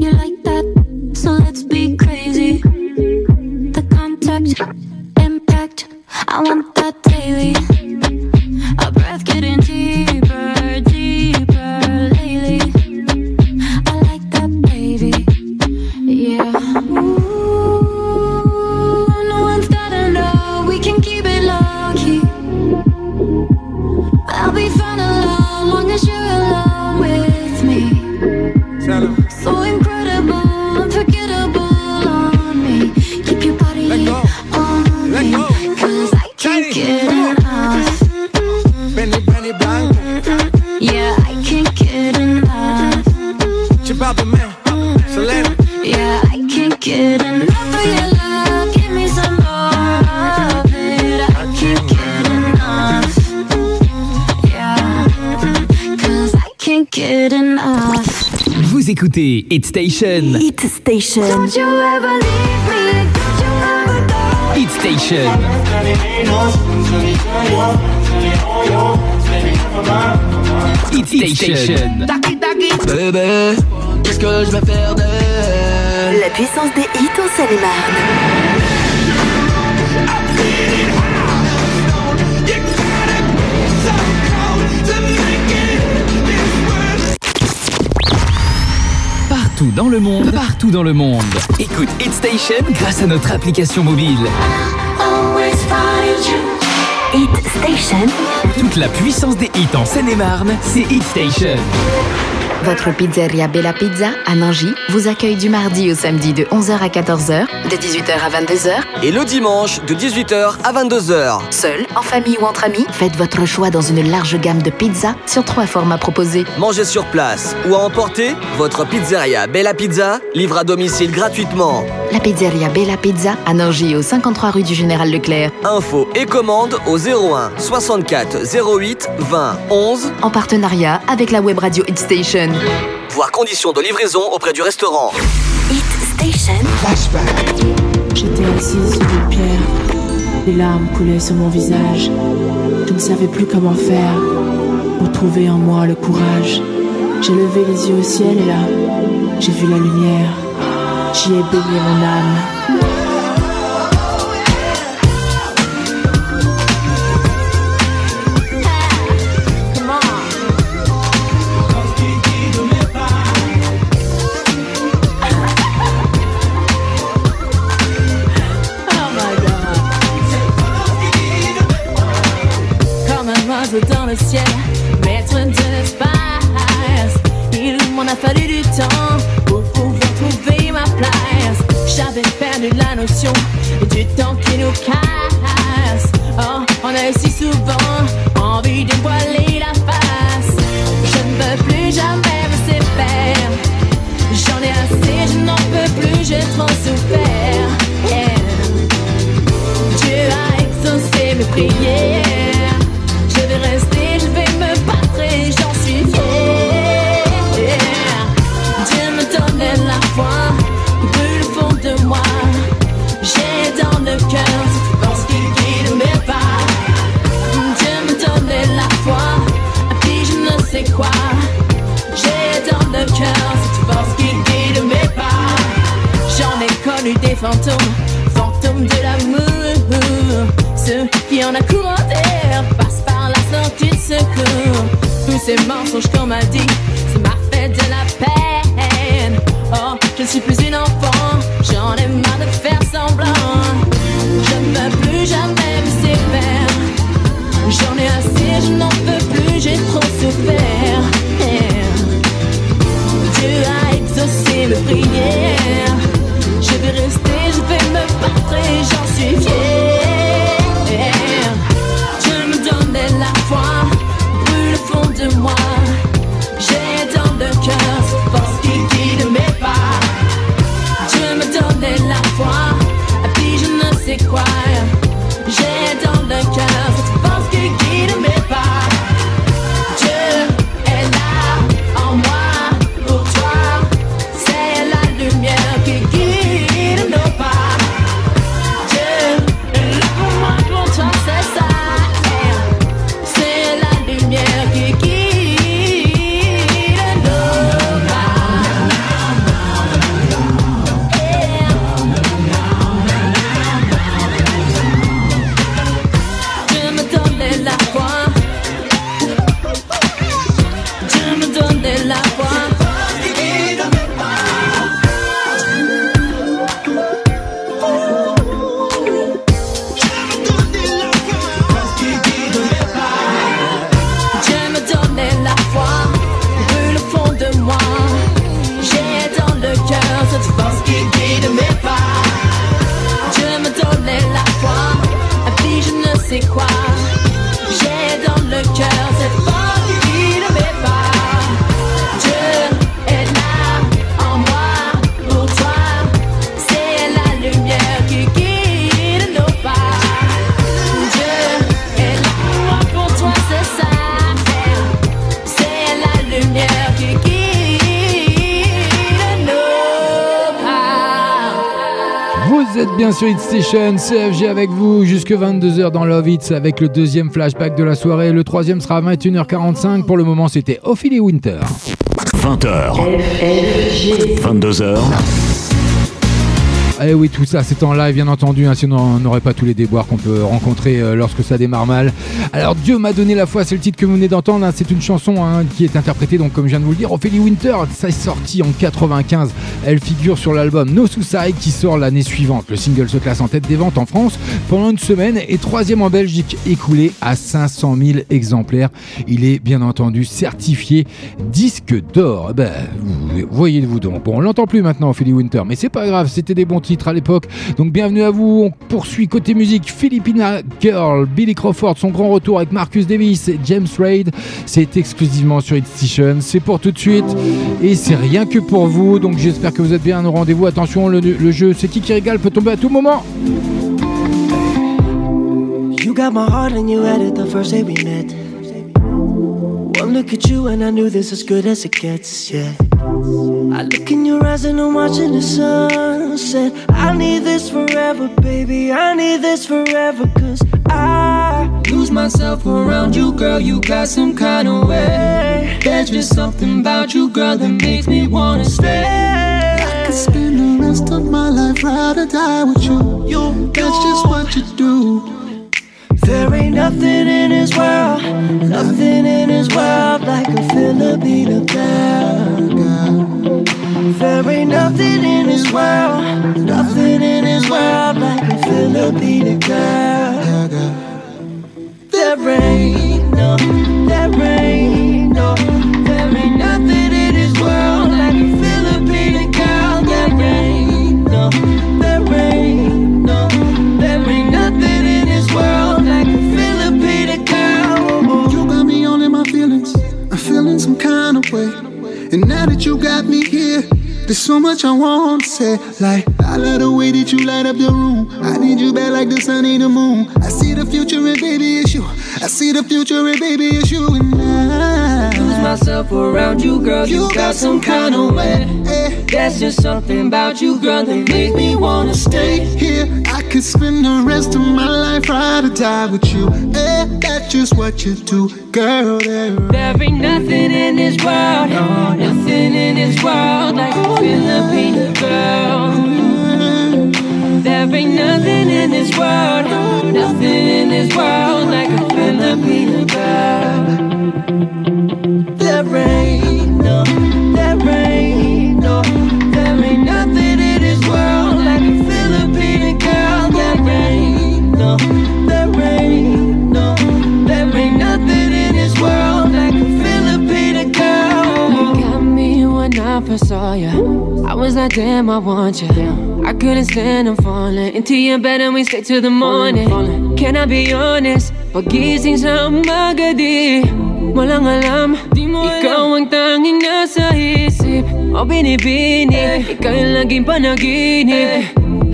You like Hit Station. Hit Station. Don't you ever leave me. Don't you ever go. Hit Station. Hit Station. Bébé, qu'est-ce que je vais faire d'elle? La puissance des hits en Seine-et-Marne. Partout dans le monde, partout dans le monde. Écoute Hit Station grâce à notre application mobile. Hit Station. Toute la puissance des hits en Seine-et-Marne, c'est Hit Station. Votre pizzeria Bella Pizza à Nangy vous accueille du mardi au samedi de 11h à 14h, de 18h à 22h. Et le dimanche de 18h à 22h. Seul, en famille ou entre amis, faites votre choix dans une large gamme de pizzas sur trois formats proposés. Mangez sur place ou à emporter, votre pizzeria Bella Pizza livre à domicile gratuitement. La pizzeria Bella Pizza à Nangy au 53 rue du Général Leclerc. Info et commande au 01 64 08 20 11 En partenariat avec la web radio Hit Station. Voir conditions de livraison auprès du restaurant. Hit Station. J'étais assise sur une pierre. Les larmes coulaient sur mon visage. Je ne savais plus comment faire pour trouver en moi le courage. J'ai levé les yeux au ciel et là, j'ai vu la lumière. J'y ai baigné mon âme. Notion du temps qui nous casse. Oh, on a si souvent Station, CFG avec vous jusque 22h dans Love Hits avec le deuxième flashback de la soirée. Le troisième sera à 21h45. Pour le moment, c'était Ophélie Winter. 20h. 22h. Eh oui, tout ça, c'est en live, bien entendu, hein, sinon on n'aurait pas tous les déboires qu'on peut rencontrer euh, lorsque ça démarre mal. Alors, Dieu m'a donné la foi, c'est le titre que vous venez d'entendre. hein, c'est une chanson hein, qui est interprétée, donc comme je viens de vous le dire, Ophélie Winter. Ça est sorti en 95. Elle figure sur l'album No Suicide qui sort l'année suivante. Le single se classe en tête des ventes en France pendant une semaine et troisième en Belgique, écoulé à 500 000 exemplaires. Il est bien entendu certifié disque d'or. Eh Ben, vous- voyez-vous donc. On l'entend plus maintenant, Ophélie Winter, mais c'est pas grave, c'était des bons titres à l'époque. Donc bienvenue à vous. On poursuit côté musique Filipina Girl, Billy Crawford, son grand retour avec Marcus Davis et James Raid. C'est exclusivement sur Station. C'est pour tout de suite et c'est rien que pour vous. Donc j'espère que vous êtes bien au rendez-vous. Attention, le, jeu C'est qui qui régale peut tomber à tout moment. It. One look at you and I knew this as good as it gets, yeah. I look in your eyes and I'm watching the sunset. I need this forever, baby. I need this forever, cause I lose myself around you, girl. You got some kind of way. There's just something about you, girl, that makes me wanna stay. I could spend the rest of my life ride or die with you. You, That's just what you do. There ain't nothing in this world, nothing in this world like a Filipino girl. There ain't nothing in this world, nothing in this world like a Filipino girl. There ain't no, there ain't no, there ain't nothing in this world like a Filipino girl. There ain't no, some kind of way. And now that you got me here, there's so much I want to say. Like, I love the way that you light up the room. I need you back like the sun ain't the moon. I see the future and baby it's you. I see the future and baby it's you and I. Myself around you, girl. You, got some kind of way. That's just something about you, girl, that make me wanna stay. Here, I could spend the rest of my life ride or die with you. Eh, that's just what you do, girl. There, There ain't nothing in this world, no, nothing in this world like a Filipino girl. There ain't nothing in this world, no, nothing in this world like a Filipino girl. First saw you. I was like, damn, I want you. I couldn't stand, I'm falling into your bed and we stay till the morning. Can I be honest? Pagising sa umaga di Walang alam, di mo Ikaw ang tanging nasa isip. O binibini, eh. ikaw yung laging panaginip. Eh.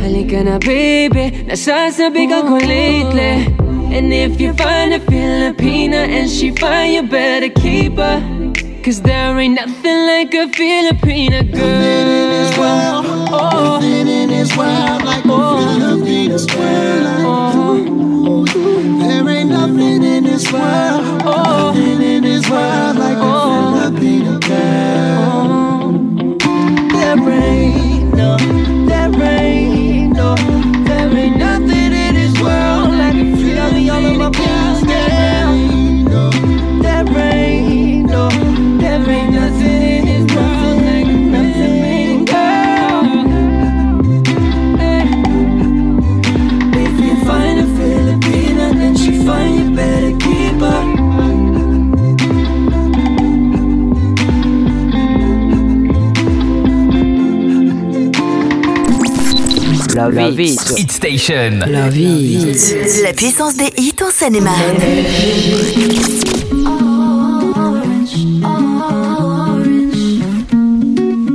Halika na baby, nasasabi ka ko lately. And if you find a Filipina and she find you better keep her Cause there ain't nothing like a Filipina girl Oh, Nothing in this world like a oh. Filipino girl. Oh. There ain't nothing in this world, nothing in this world like a oh. Filipino girl. There ain't no, there ain't no, there ain't nothing in this world like a Filipino girl. Love It. Hit Station. La puissance des hits en Seine-et-Marne.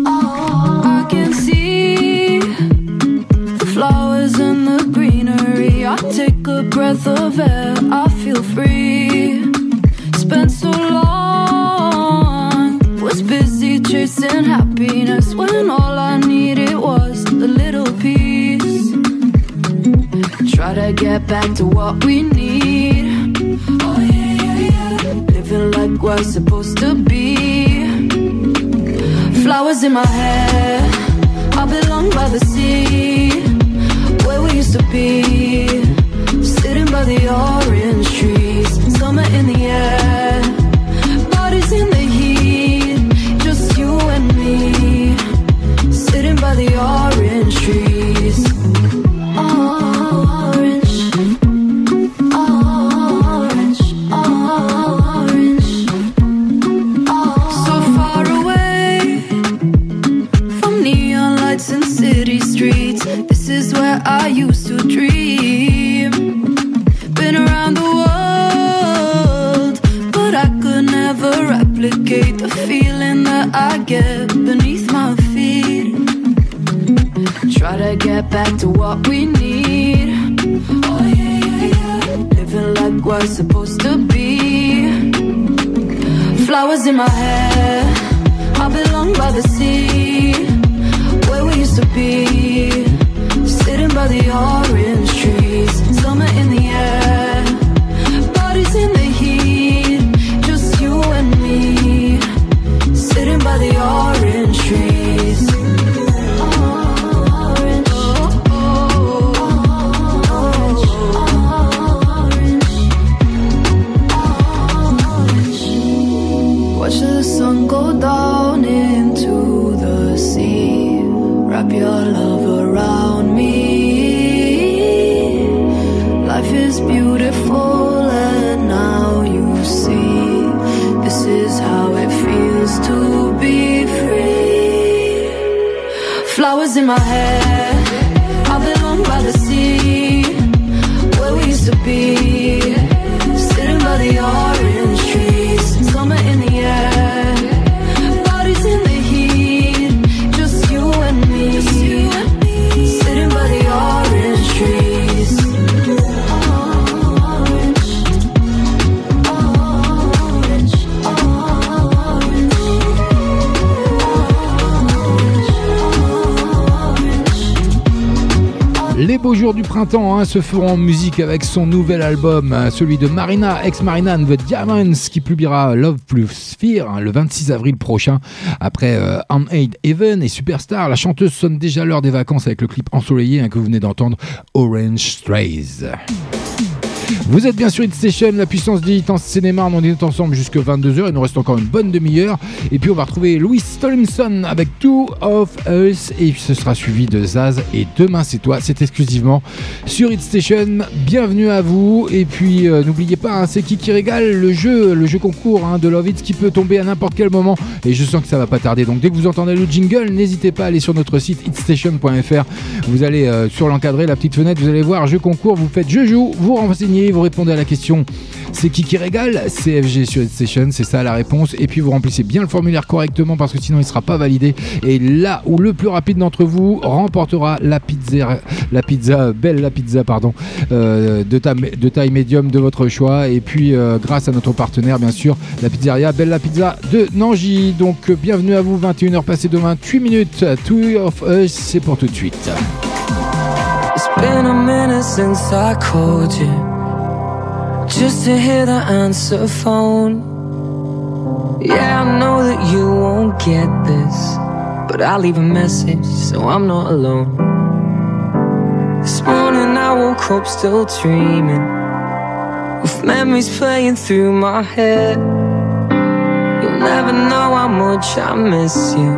I can see the flowers and the greenery. I take a breath of air, I feel free. Spent so long, was busy chasing happiness when all To get back to what we need. Oh, yeah, yeah, yeah. Living like we're supposed to be. Flowers in my hair. I belong by the sea, where we used to be. Sitting by the orange back to what we need. Oh, yeah, yeah, yeah. Living like we're supposed to be. Flowers in my hair. I belong by the sea, where we used to be. Sitting by the orange in my hair. Printemps hein, se feront en musique avec son nouvel album, euh, celui de Marina, ex-Marina and the Diamonds, qui publiera Love plus Fear hein, le 26 avril prochain. Après euh, Unmade Even et Superstar, la chanteuse sonne déjà l'heure des vacances avec le clip ensoleillé hein, que vous venez d'entendre, Orange Strays. Vous êtes bien sûr Hit Station, la puissance des en cinéma. On est ensemble jusqu'à 22h. Il nous reste encore une bonne demi-heure. Et puis on va retrouver Louis Stolimson avec Two of Us. Et ce sera suivi de Zaz. Et demain c'est toi. C'est exclusivement sur Hit Station. Bienvenue à vous. Et puis euh, n'oubliez pas, hein, c'est qui qui régale le jeu, le jeu concours hein, de Love It qui peut tomber à n'importe quel moment. Et je sens que ça va pas tarder. Donc dès que vous entendez le jingle, n'hésitez pas à aller sur notre site hitstation.fr. Vous allez euh, sur l'encadré, la petite fenêtre, vous allez voir jeu concours. Vous faites je joue, vous renseignez, vous répondez à la question c'est qui qui régale CFG sur Station, c'est ça la réponse. Et puis vous remplissez bien le formulaire correctement parce que sinon il sera pas validé. Et là où le plus rapide d'entre vous remportera la pizza, la pizza belle, la pizza pardon, euh, de, taille, médium de votre choix. Et puis euh, grâce à notre partenaire bien sûr, la pizzeria Belle la pizza de Nangy. Donc bienvenue à vous, 21h passées de 28 minutes. Two of Us, c'est pour tout de suite. It's been a minute since Just to hear the answer phone. Yeah, I know that you won't get this But I'll leave a message so I'm not alone. This morning I woke up still dreaming With memories playing through my head. You'll never know how much I miss you.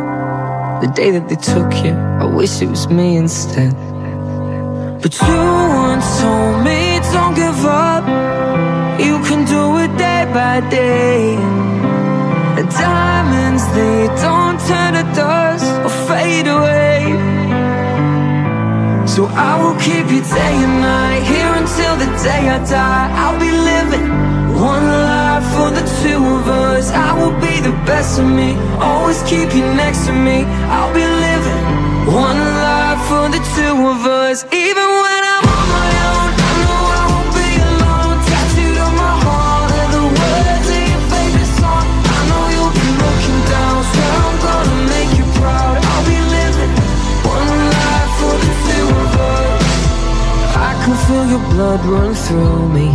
The day that they took you I wish it was me instead. But you once told me don't give up. You can do it day by day. Diamonds, they don't turn to dust or fade away. So I will keep you day and night. Here until the day I die. I'll be living one life for the two of us. I will be the best of me. Always keep you next to me. I'll be living one life for the two of us. Even when blood run through me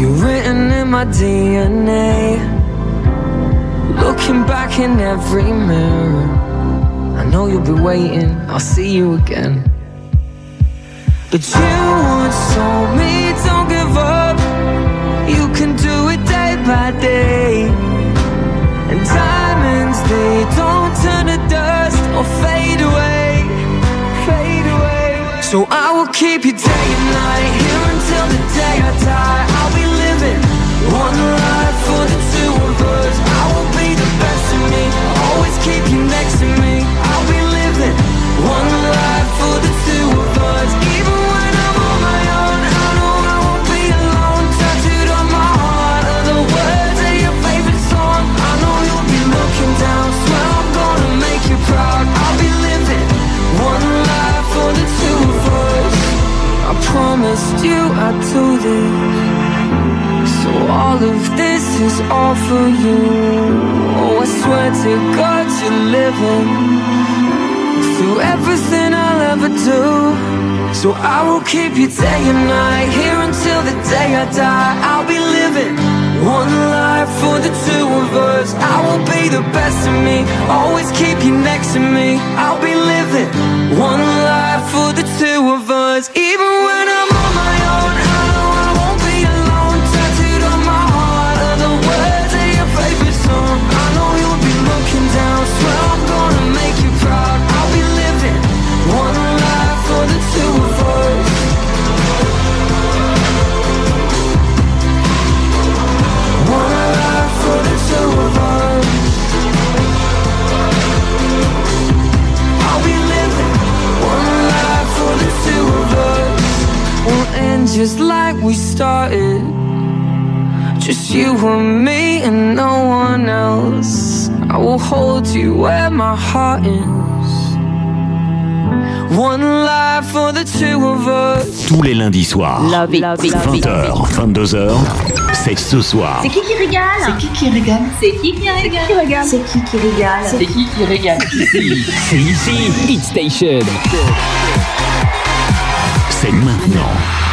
You're written in my DNA Looking back in every mirror I know you'll be waiting, I'll see you again. But you once told me don't give up. You can do it day by day. And diamonds, they don't turn to dust or fade away. So I will keep you day and night, here until the day I die. I'll be living one life for the two of us. I will be the best of me, always keep you next to me. I'll be living one life for the promised you I'd do this. So all of this is all for you. Oh, I swear to God you're living through everything I'll ever do. So I will keep you day and night here until the day I die. I'll be living one life for the two of us. I will be the best of me, always keep you next to me. I'll be living one life just like we started. Just you and me and no one else. I will hold you where my heart is. One life for the two of us. Tous les lundis soirs. Love it, love it, love it. 20h, 22h. C'est ce soir. C'est qui qui régale C'est qui qui régale C'est qui qui régale C'est qui qui régale C'est qui qui régale Ici, c'est ici, Hit Station. c'est maintenant.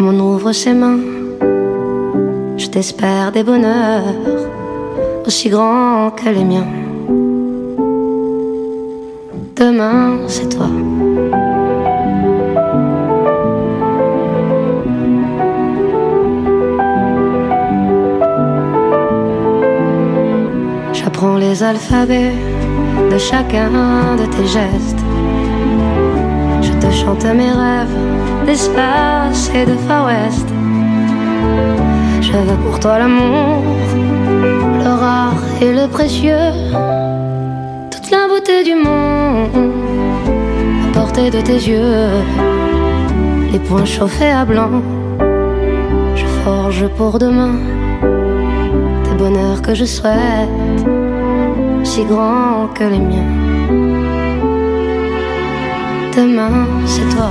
comme on ouvre ses mains. Je t'espère des bonheurs aussi grands que les miens. Demain, c'est toi. J'apprends les alphabets de chacun de tes gestes. Je te chante mes rêves d'espace et de Far West. Je veux pour toi l'amour, le rare et le précieux, toute la beauté du monde à portée de tes yeux. Les poings chauffés à blanc, je forge pour demain des bonheurs que je souhaite, si grands que les miens. Demain, c'est toi.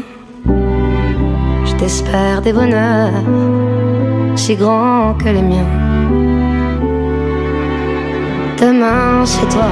Je t'espère des bonheurs si grands que les miens. Demain, c'est toi.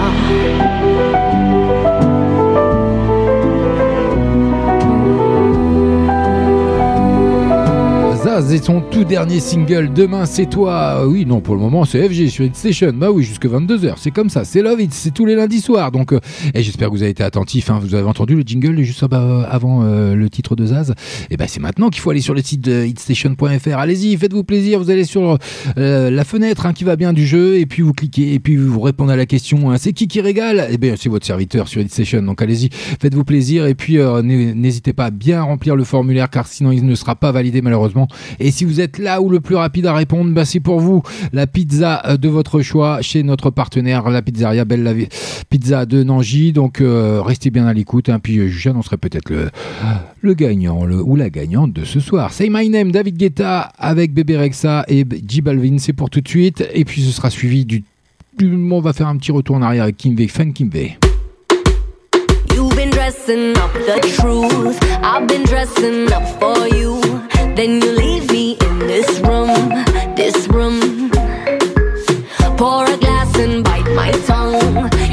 Zaz et son tout dernier single Demain c'est toi. Oui, non, pour le moment c'est FG sur Hit Station. Bah oui, jusque 22h. C'est comme ça. C'est Love It. C'est tous les lundis soirs. Donc, euh, et j'espère que vous avez été attentifs. hein. Vous avez entendu le jingle juste euh, avant euh, le titre de Zaz. Et ben c'est maintenant qu'il faut aller sur le site de hitstation.fr. Allez-y, faites-vous plaisir. Vous allez sur euh, la fenêtre hein, qui va bien du jeu et puis vous cliquez et puis vous répondez à la question. hein, c'est qui qui régale? Eh bien, c'est votre serviteur sur Hit Station. Donc allez-y, faites-vous plaisir et puis euh, n'hé- n'hésitez pas à bien remplir le formulaire car sinon il ne sera pas validé malheureusement. Et si vous êtes là ou le plus rapide à répondre, bah, c'est pour vous la pizza euh, de votre choix chez notre partenaire, la pizzeria Belle la Pizza de Nangy. Donc euh, restez bien à l'écoute. hein, puis euh, j'annoncerai peut-être le, le gagnant ou la gagnante de ce soir. Say My Name, David Guetta avec Bébé Rexa et J Balvin. C'est pour tout de suite. Et puis ce sera suivi du. On va faire un petit retour en arrière avec Kimve, Fan Kimve. You've been dressing up the truth. I've been dressing up for you. Then you leave me in this room, this room. Pour a glass and bite my tongue.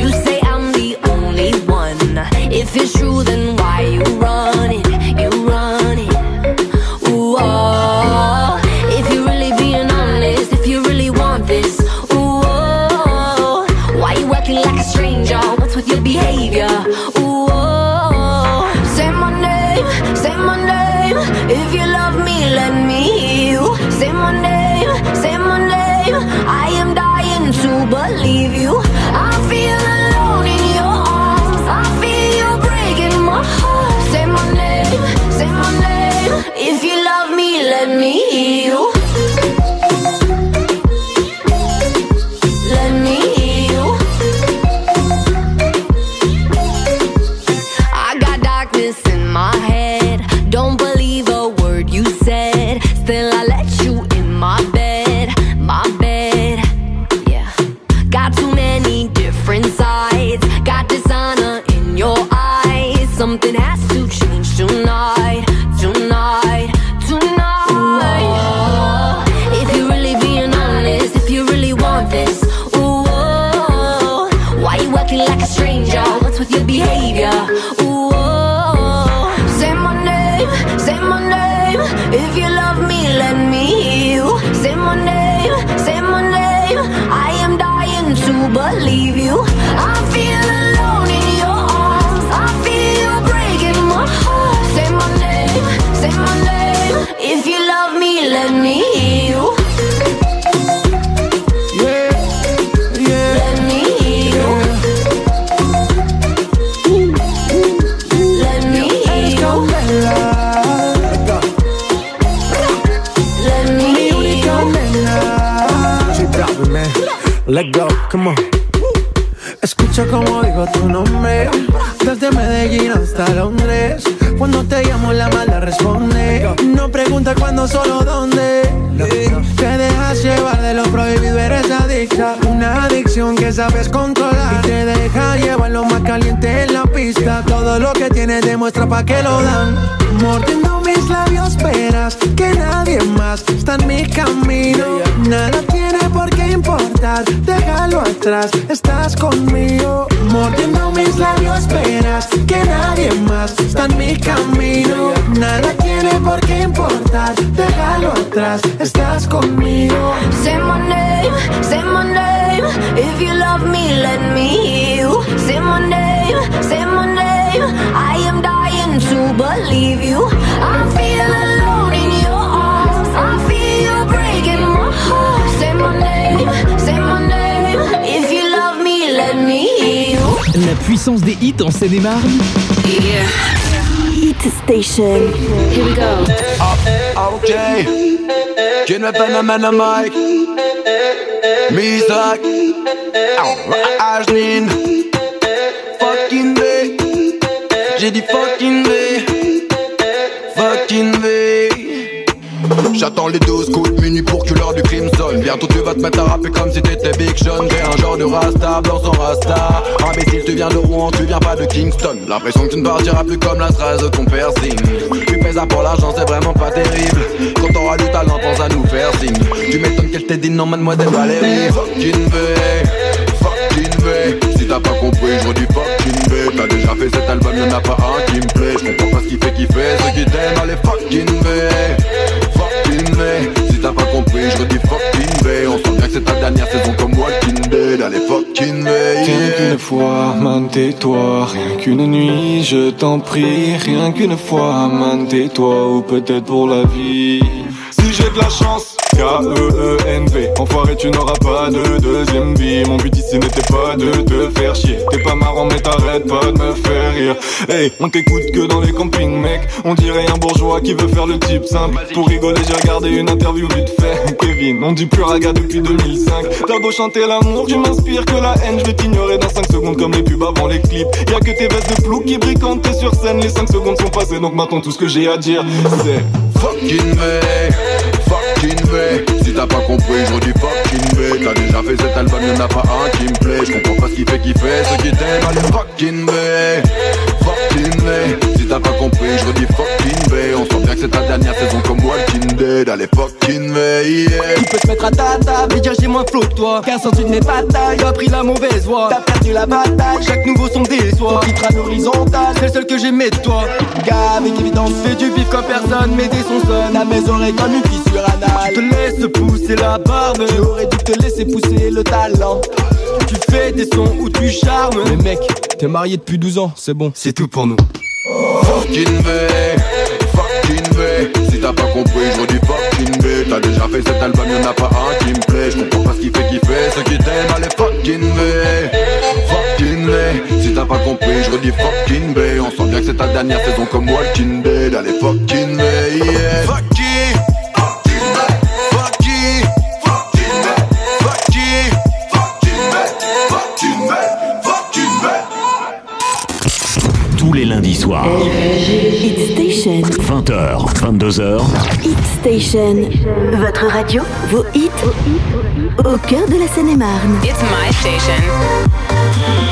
Atrás, estás conmigo Say my name, say my name. If you love me, let me hear you. Say my name, say my name. I am dying to believe you. I feel alone in your arms. I feel you breaking my heart. Say my name, say my name. If you love me, let me hear you. La puissance des hits en Seine-et-Marne Hit Station. Here we go. Okay. Ken met Panaman Mike. Misak. Ajnin. Fucking V. J'ai dit fucking V. J'attends les 12 coups de minuit pour que l'heure du crime sonne. Bientôt tu vas te mettre à rapper comme si t'étais Big Sean. T'es un genre de rasta, blanc sans rasta. Imbécile tu viens de Rouen, tu viens pas de Kingston. L'impression que tu ne partiras plus comme la trace de ton piercing Tu pèses à pour l'argent, c'est vraiment pas terrible. Quand t'auras du talent, pense à nous faire signe. Tu m'étonnes qu'elle t'ait dit non mademoiselle Valérie. Fucking fucking Si t'as pas compris, je redis fucking V T'as déjà fait cet album, y'en a pas un qui me plaît. Je comprends pas ce qui fait kiffer, ceux qui t'aiment, allez fucking V c'est ta dernière saison comme Walking Dead Allez fucking V Rien qu'une fois, man, tais-toi. Rien qu'une nuit, je t'en prie. Rien qu'une fois, man, tais-toi. Ou peut-être pour la vie. Si j'ai de la chance. K-E-E-N-V Enfoiré tu n'auras pas de deuxième vie. Mon but ici n'était pas de te faire chier. T'es pas marrant mais t'arrêtes pas de me faire rire. Hey, on t'écoute que dans les campings mec. On dirait un bourgeois qui veut faire le type simple. Pour rigoler j'ai regardé une interview vite fait. Kevin, on dit plus raga depuis 2005 T'as beau chanter l'amour, tu m'inspires que la haine. Je vais t'ignorer dans 5 secondes comme les pubs avant les clips. Y'a que tes vestes de flou qui brillent quand t'es sur scène. Les 5 secondes sont passées donc maintenant tout ce que j'ai à dire c'est Fucking V, Si t'as pas compris, je redis fucking V T'as déjà fait cet album, y'en a pas un qui me plaît. Je comprends pas ce qui fait kiffer, ceux qui t'aiment, allez fucking V Fucking V Si t'as pas compris, je redis que c'est ta dernière saison comme Walking Dead fucking V, yeah Tu peux te mettre à ta table et dire j'ai moins flow que toi. Car sens de mes batailles, t'as pris la mauvaise voie. T'as perdu la bataille, chaque nouveau son déçoit. Ton titre à l'horizontale, c'est le seul que j'aimais de toi. Gars, avec évidence, fais du bif comme personne. Mais des sons sonnent à mes oreilles comme une fissure anale Tu te laisses pousser la barbe. Tu aurais dû te laisser pousser le talent. Tu fais des sons où tu charmes. Mais mec, t'es marié depuis 12 ans, c'est bon, c'est tout pour nous. Fucking Si t'as pas compris, je redis fucking V T'as déjà fait cet album, y'en a pas un qui me plaît. Je comprends pas ce qui fait kiffer, ceux qui t'aiment, allez fucking V Fucking V Si t'as pas compris, je redis fucking V On sent bien que c'est ta dernière saison comme Walking Dead. Allez fucking V, yeah. Fucking les lundis soirs, Hit Station. 20h, 22h, Hit Station. Votre radio, vos hits, au cœur de la Seine-et-Marne. It's my station.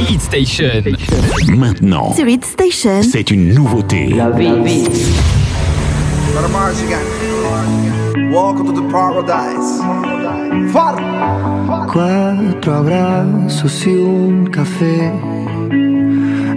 Hit Station. maintenant. Sur Hit Station. C'est une nouveauté. Welcome to the paradise. Far. Cuatro abrazos y un café.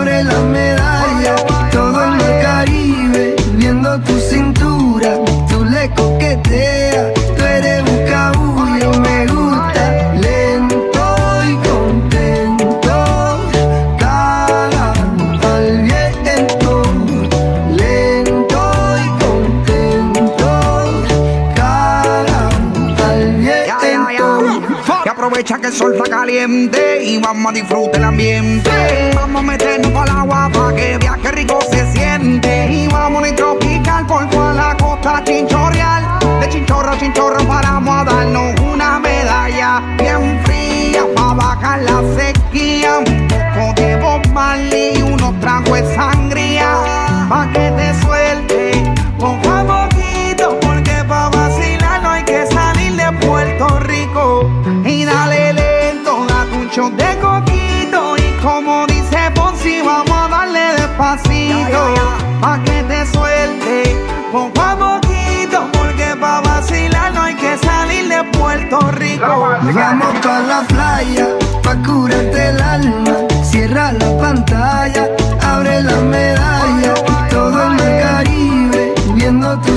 abre la medalla. Todo en el Caribe, viendo tu cintura. Tú le coqueteas, el sol está caliente y vamos a disfrutar el ambiente. Vamos a meternos el agua para que vea que rico se siente. Y vamos a tropical por toda la costa chinchorreal. De chinchorro a chinchorro paramos a darnos una medalla bien fría para bajar la sequía. Un poco de Bob Puerto Rico. Vamos pa la playa, pa curarte el alma. Cierra la pantalla, abre la medalla. Todo en el Caribe, viendo tu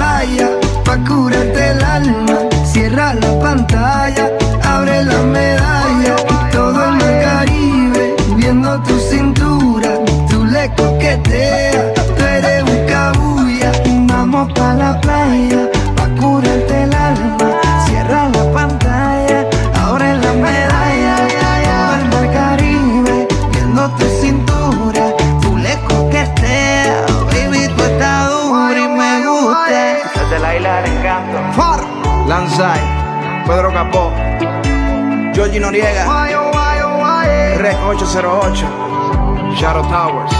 praia, pra curar. Georgie Noriega, Rec 808, Shadow Towers,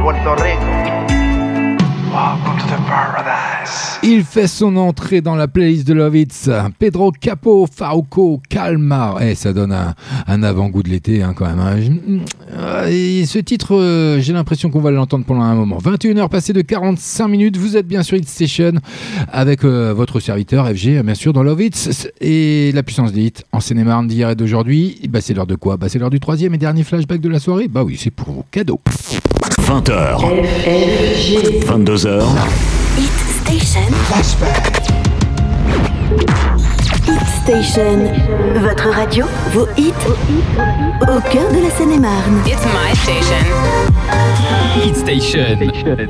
Puerto Rico. Il fait son entrée dans la playlist de Love Hits. Pedro Capo, Faruco, Calma. Eh, ça donne un, un avant-goût de l'été hein, quand même. hein. Je- Et ce titre, euh, j'ai l'impression qu'on va l'entendre pendant un moment. 21h passées de 45 minutes. Vous êtes bien sur Hit Station avec euh, votre serviteur FG, bien sûr, dans Love Hits. Et la puissance des hits en Seine-et-Marne d'hier et d'aujourd'hui. Ben, c'est l'heure de quoi? Bah, C'est l'heure du troisième et dernier flashback de la soirée. Bah oui, c'est pour vos cadeaux. 20h. 22h. Hit Station. Hit Station. Votre radio, vos hits, au cœur de la Seine-et-Marne. It's my station. Hit Station. Le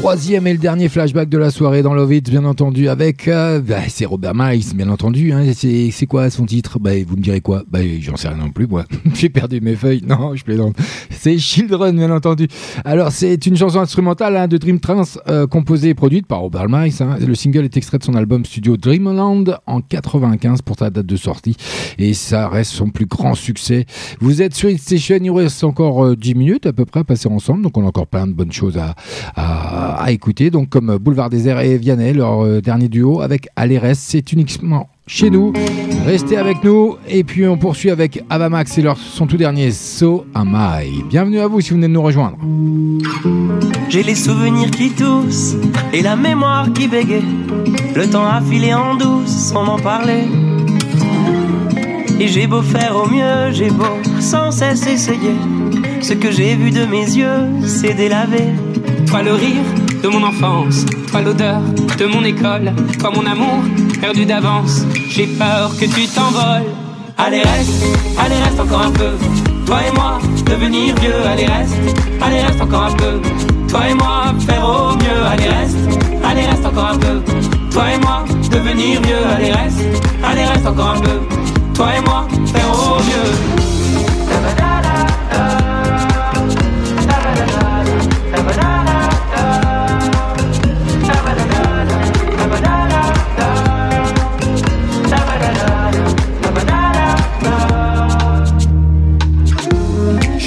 troisième et le dernier flashback de la soirée dans Love It, bien entendu, avec. euh, bah, c'est Robert Miles, bien entendu. Hein, c'est, quoi son titre? Bah, Vous me direz quoi? Bah, J'en sais rien non plus, moi. J'ai perdu mes feuilles. Non, je plaisante. C'est Children, bien entendu. Alors, c'est une chanson instrumentale hein, de Dream Trance, euh, composée et produite par Robert Miles. hein. Le single est extrait de son album studio Dreamland en 95 pour sa date de sortie. Et ça reste son plus grand succès. Vous êtes sur Hit Station, il reste encore euh, 10 minutes à peu près à passer ensemble. Donc, on a encore plein de bonnes choses à, à, à écouter. Donc, comme Boulevard Désert et Vianney, leur euh, dernier duo avec Alérès, c'est uniquement chez nous. Restez avec nous. Et puis, on poursuit avec Avamax et leur, son tout dernier So Am I. Bienvenue à vous si vous venez de nous rejoindre. J'ai les souvenirs qui toussent et la mémoire qui bégaye. Le temps a filé en douce sans m'en parler. Et j'ai beau faire au mieux, j'ai beau sans cesse essayer. Ce que j'ai vu de mes yeux, c'est délavé. Toi le rire de mon enfance, toi l'odeur de mon école, toi mon amour perdu d'avance. J'ai peur que tu t'envoles. Allez reste, allez reste encore un peu. Toi et moi, devenir vieux, allez reste, allez reste encore un peu. Toi et moi, faire au mieux, allez reste, allez reste encore un peu. Toi et moi, devenir vieux, allez reste, allez reste encore un peu. Toi et moi, faire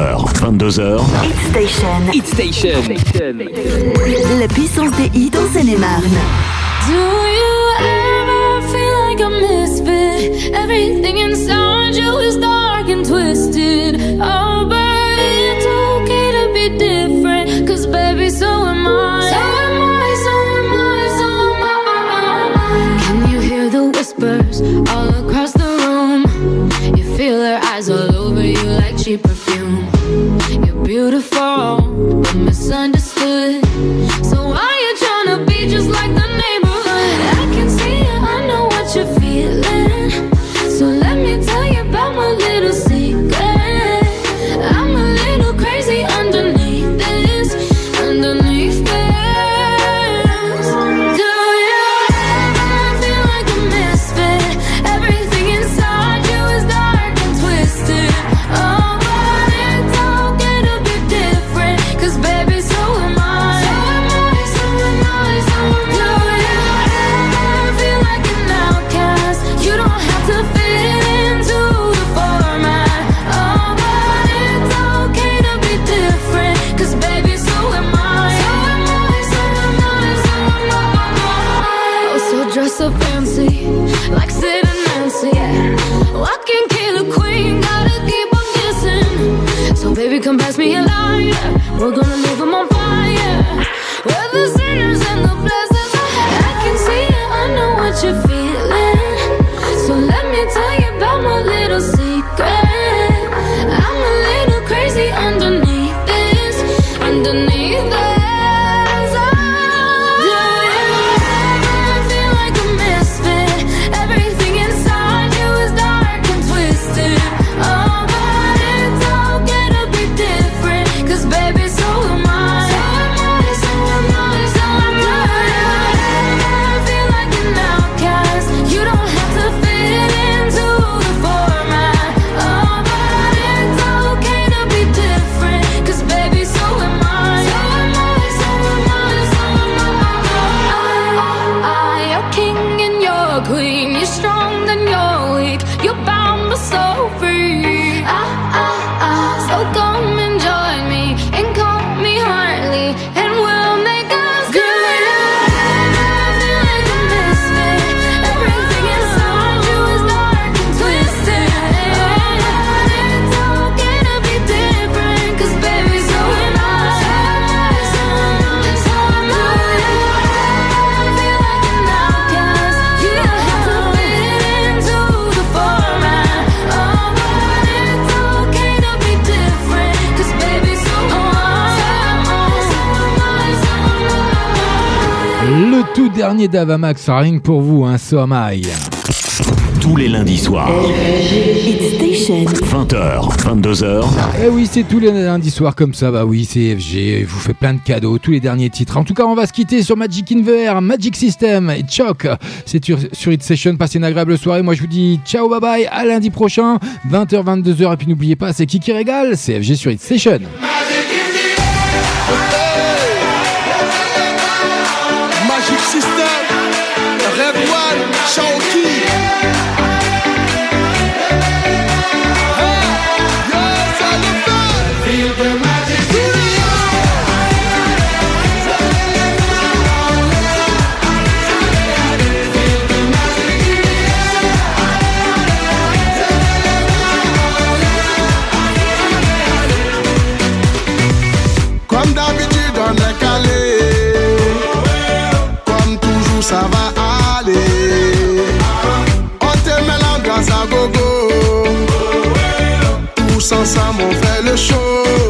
20h, 22h. Hit Station. Hit Station. La puissance des hits en Seine-et-Marne. Do you ever feel like a misfit? Everything inside you is dark and twisted. Oh, but it's okay to be different. Cause baby, so am I. So am I, so am I, so am I. Can you hear the whispers all beautiful, dernier d'Avamax, rien que pour vous, un sommeil. Tous les lundis soirs. Hit Station. 20h, 22h. Eh oui, c'est tous les lundis soirs comme ça. Bah oui, c'est FG. Vous fait plein de cadeaux, tous les derniers titres. En tout cas, on va se quitter sur Magic in the Air, Magic System et Choc. C'est sur, sur Station. Passez une agréable soirée. Moi, je vous dis ciao, bye bye. À lundi prochain, 20h, 22h. Et puis n'oubliez pas, c'est qui qui régale? C'est FG sur Hit Station. On fait le show.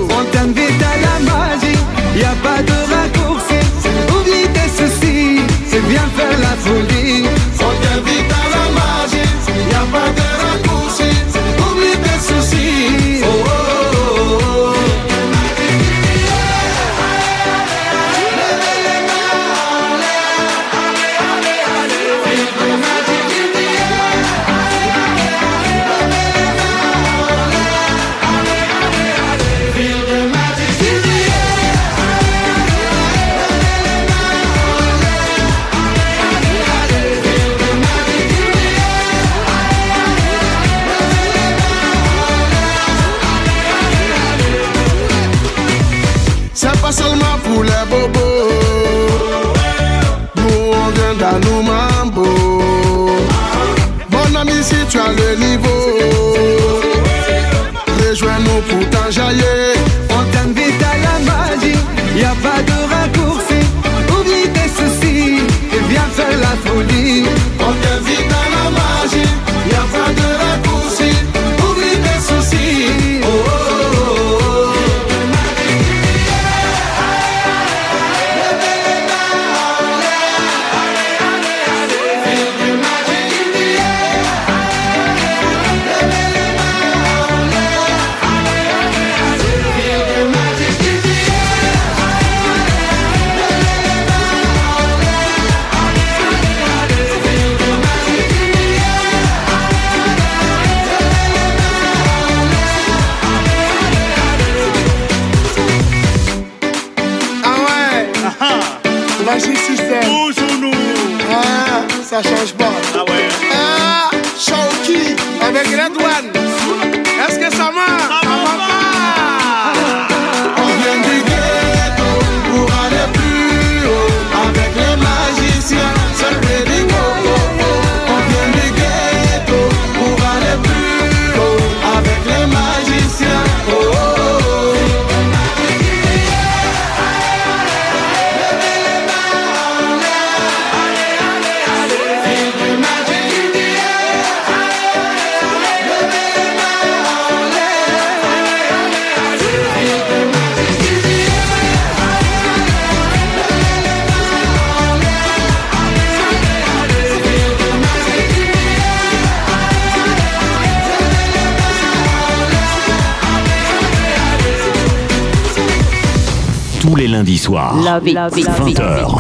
Love it. 20h,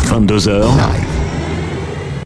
22h.